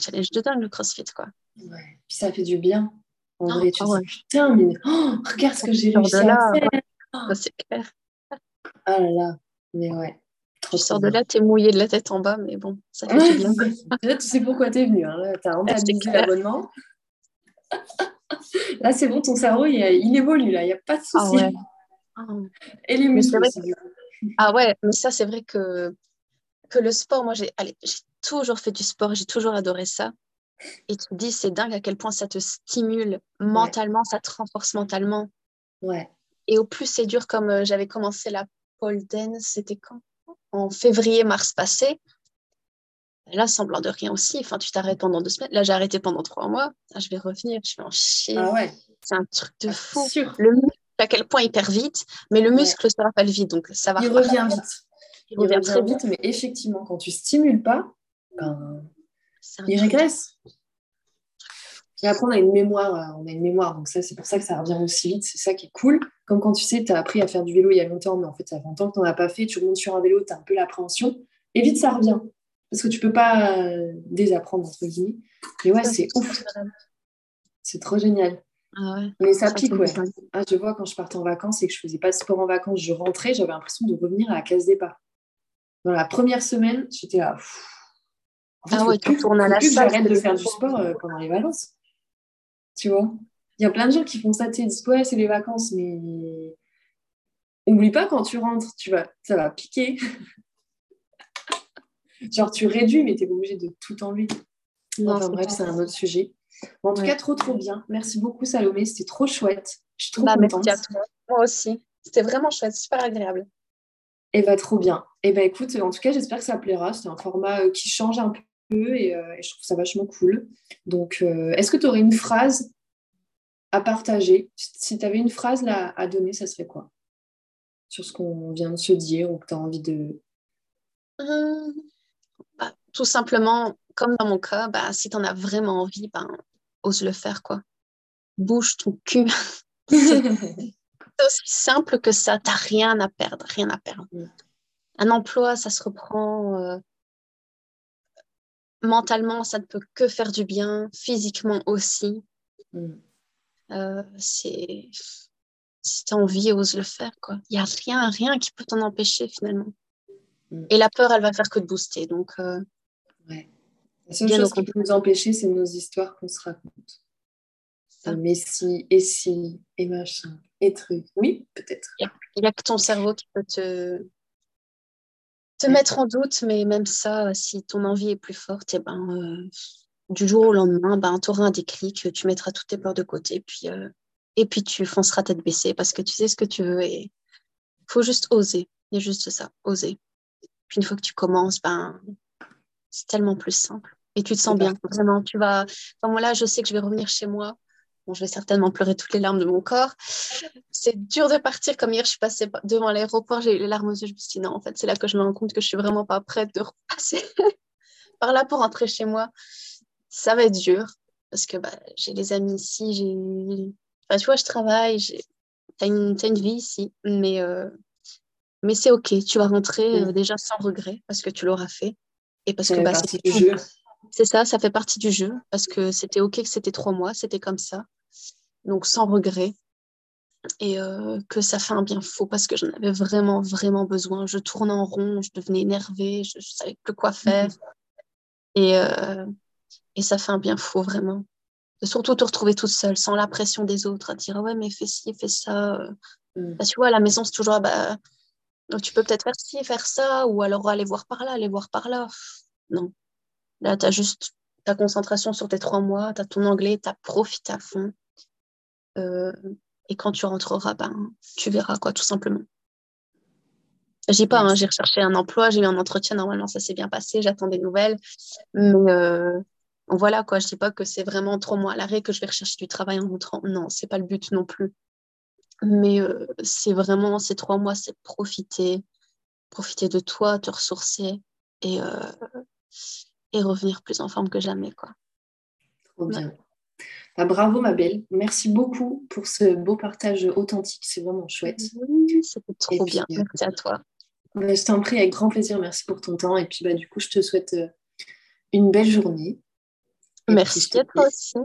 challenge de dingue, le crossfit, quoi. Ouais. Puis ça fait du bien. En vrai, tu ouais. dis, putain, mais oh, regarde ce que j'ai réussi à faire. C'est clair. Ah là là. Mais ouais. Tu sors de là, t'es mouillé de la tête en bas, mais bon, ça fait du bien. Là, tu sais pourquoi tu es venu. Hein. Là, tu as rentabilisé l'abonnement. Là, c'est bon, ton cerveau, il, il évolue. Là, il n'y a pas de Ah souci. ouais. Ah. Et les muscles aussi, coup. Ah ouais, mais ça, c'est vrai que, que le sport, moi, j'ai allez, j'ai toujours fait du sport, j'ai toujours adoré ça. Et tu te dis, c'est dingue à quel point ça te stimule mentalement, ça te renforce mentalement. Ouais. Et au plus c'est dur, comme euh, j'avais commencé la pole dance, c'était quand? En février-mars passé. Là, semblant de rien aussi. Enfin, tu t'arrêtes pendant deux semaines. Là, j'ai arrêté pendant trois mois. Là, je vais revenir, je vais en chier. Ah ouais. C'est un truc de Ah, fou. sûr. Le muscle, à quel point il perd vite, mais le Ouais. muscle ne se rappelle vite, donc ça va Il revient vite. Il Il revient revient très vite, mais effectivement, quand tu stimules pas, ben, il truc Et après, on a une mémoire, euh, on a une mémoire, donc ça, c'est pour ça que ça revient aussi vite, c'est ça qui est cool. Comme quand tu sais, tu as appris à faire du vélo il y a longtemps, mais en fait, ça fait longtemps que tu n'en as pas fait, tu remontes sur un vélo, tu as un peu l'appréhension, et vite, ça revient. Parce que tu peux pas euh, désapprendre, entre guillemets. Mais ouais, c'est ouf, c'est trop génial. Ah Mais ça, pique, ouais. Ah, je vois quand je partais en vacances et que je faisais pas de sport en vacances, je rentrais, j'avais l'impression de revenir à la case départ. Dans la première semaine, j'étais là. En fait, ah ouais, tu tournes à la salle. J'arrête de faire du sport euh, pendant les vacances. Tu vois Il y a plein de gens qui font ça, tu sais, ouais, c'est les vacances, mais oublie pas quand tu rentres, tu vas, ça va piquer. Genre, tu réduis, mais tu es obligé de tout enlever. enfin, bref, c'est un autre sujet. en tout cas, trop, trop bien. Merci beaucoup, Salomé. C'était trop chouette. Je suis trop bah, contente. Merci à toi. Moi aussi. C'était vraiment chouette, super agréable. Et eh bah, trop bien. Et eh bah, écoute, en tout cas, j'espère que ça plaira. C'est un format euh, qui change un peu et, euh, je trouve ça vachement cool. Donc, euh, est-ce que tu aurais une phrase à partager? Si tu avais une phrase là, à donner, ça serait quoi? Sur ce qu'on vient de se dire ou que tu as envie de. Bah, tout simplement, comme dans mon cas, bah, si tu en as vraiment envie, ben, ose le faire. quoi. Bouge ton cul. c'est aussi simple que ça. Tu n'as rien à perdre, rien à perdre. Mm. Un emploi, ça se reprend. Euh, mentalement, ça ne peut que faire du bien, physiquement aussi. Mm. Euh, c'est si tu as envie, ose le faire. Il n'y a rien, rien qui peut t'en empêcher finalement. Mm. Et la peur, elle va faire que de booster. Donc, euh, ouais. La seule chose qui peut nous empêcher, c'est nos histoires qu'on se raconte. Mais si, et si, et machin, et truc. Oui, peut-être. Il n'y a, que ton cerveau qui peut te, te mettre en doute, mais même ça, si ton envie est plus forte, et eh ben, euh, du jour au lendemain, ben, tu auras un déclic, tu mettras toutes tes peurs de côté, puis, euh, et puis tu fonceras tête baissée parce que tu sais ce que tu veux et il faut juste oser. Il y a juste ça, oser. Puis une fois que tu commences, ben, c'est tellement plus simple. Et tu te sens bien, vraiment. Tu vas, enfin, moi là, je sais que je vais revenir chez moi. Bon, je vais certainement pleurer toutes les larmes de mon corps. C'est dur de partir. Comme hier, je suis passée devant l'aéroport, j'ai eu les larmes aux yeux. Je me suis dit, non, en fait, c'est là que je me rends compte que je suis vraiment pas prête de repasser par là pour rentrer chez moi. Ça va être dur parce que bah, j'ai les amis ici. J'ai... Enfin, tu vois, je travaille. J'ai... T'as une, une vie ici. Mais euh, mais c'est OK, tu vas rentrer euh, déjà sans regret parce que tu l'auras fait. Et parce que bah. C'est ça, ça fait partie du jeu parce que c'était OK que c'était trois mois, c'était comme ça. Donc sans regret. Et euh, que ça fait un bien faux parce que j'en avais vraiment, vraiment besoin. Je tournais en rond, je devenais énervée, je ne savais plus quoi faire. Et, euh, et ça fait un bien faux, vraiment. De surtout te retrouver toute seule, sans la pression des autres, à dire ouais, mais fais ci, fais ça. Mm. Bah, tu vois, à la maison, c'est toujours bah, donc, tu peux peut-être faire ci, faire ça, ou alors aller voir par là, aller voir par là. Non. Là, tu as juste ta concentration sur tes trois mois, tu as ton anglais, tu as profité à fond. Euh, et quand tu rentreras, ben, tu verras, quoi, tout simplement. Je dis pas, hein, j'ai recherché un emploi, j'ai eu un entretien, normalement, ça s'est bien passé, j'attends des nouvelles. Mais euh, voilà, quoi, je dis pas que c'est vraiment trois mois à l'arrêt que je vais rechercher du travail en rentrant. Non, c'est pas le but non plus. Mais euh, c'est vraiment ces trois mois, c'est profiter, profiter de toi, te ressourcer et, euh, et revenir plus en forme que jamais. Quoi. Trop bien. Bah, bravo ma belle, merci beaucoup pour ce beau partage authentique, c'est vraiment chouette. c'était trop bien, euh, merci à toi. Bah, je t'en prie avec grand plaisir, merci pour ton temps et puis bah, du coup je te souhaite une belle journée. merci à toi aussi.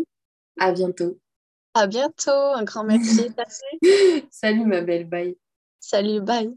À bientôt. À bientôt, un grand merci. Salut ma belle, bye. Salut, bye.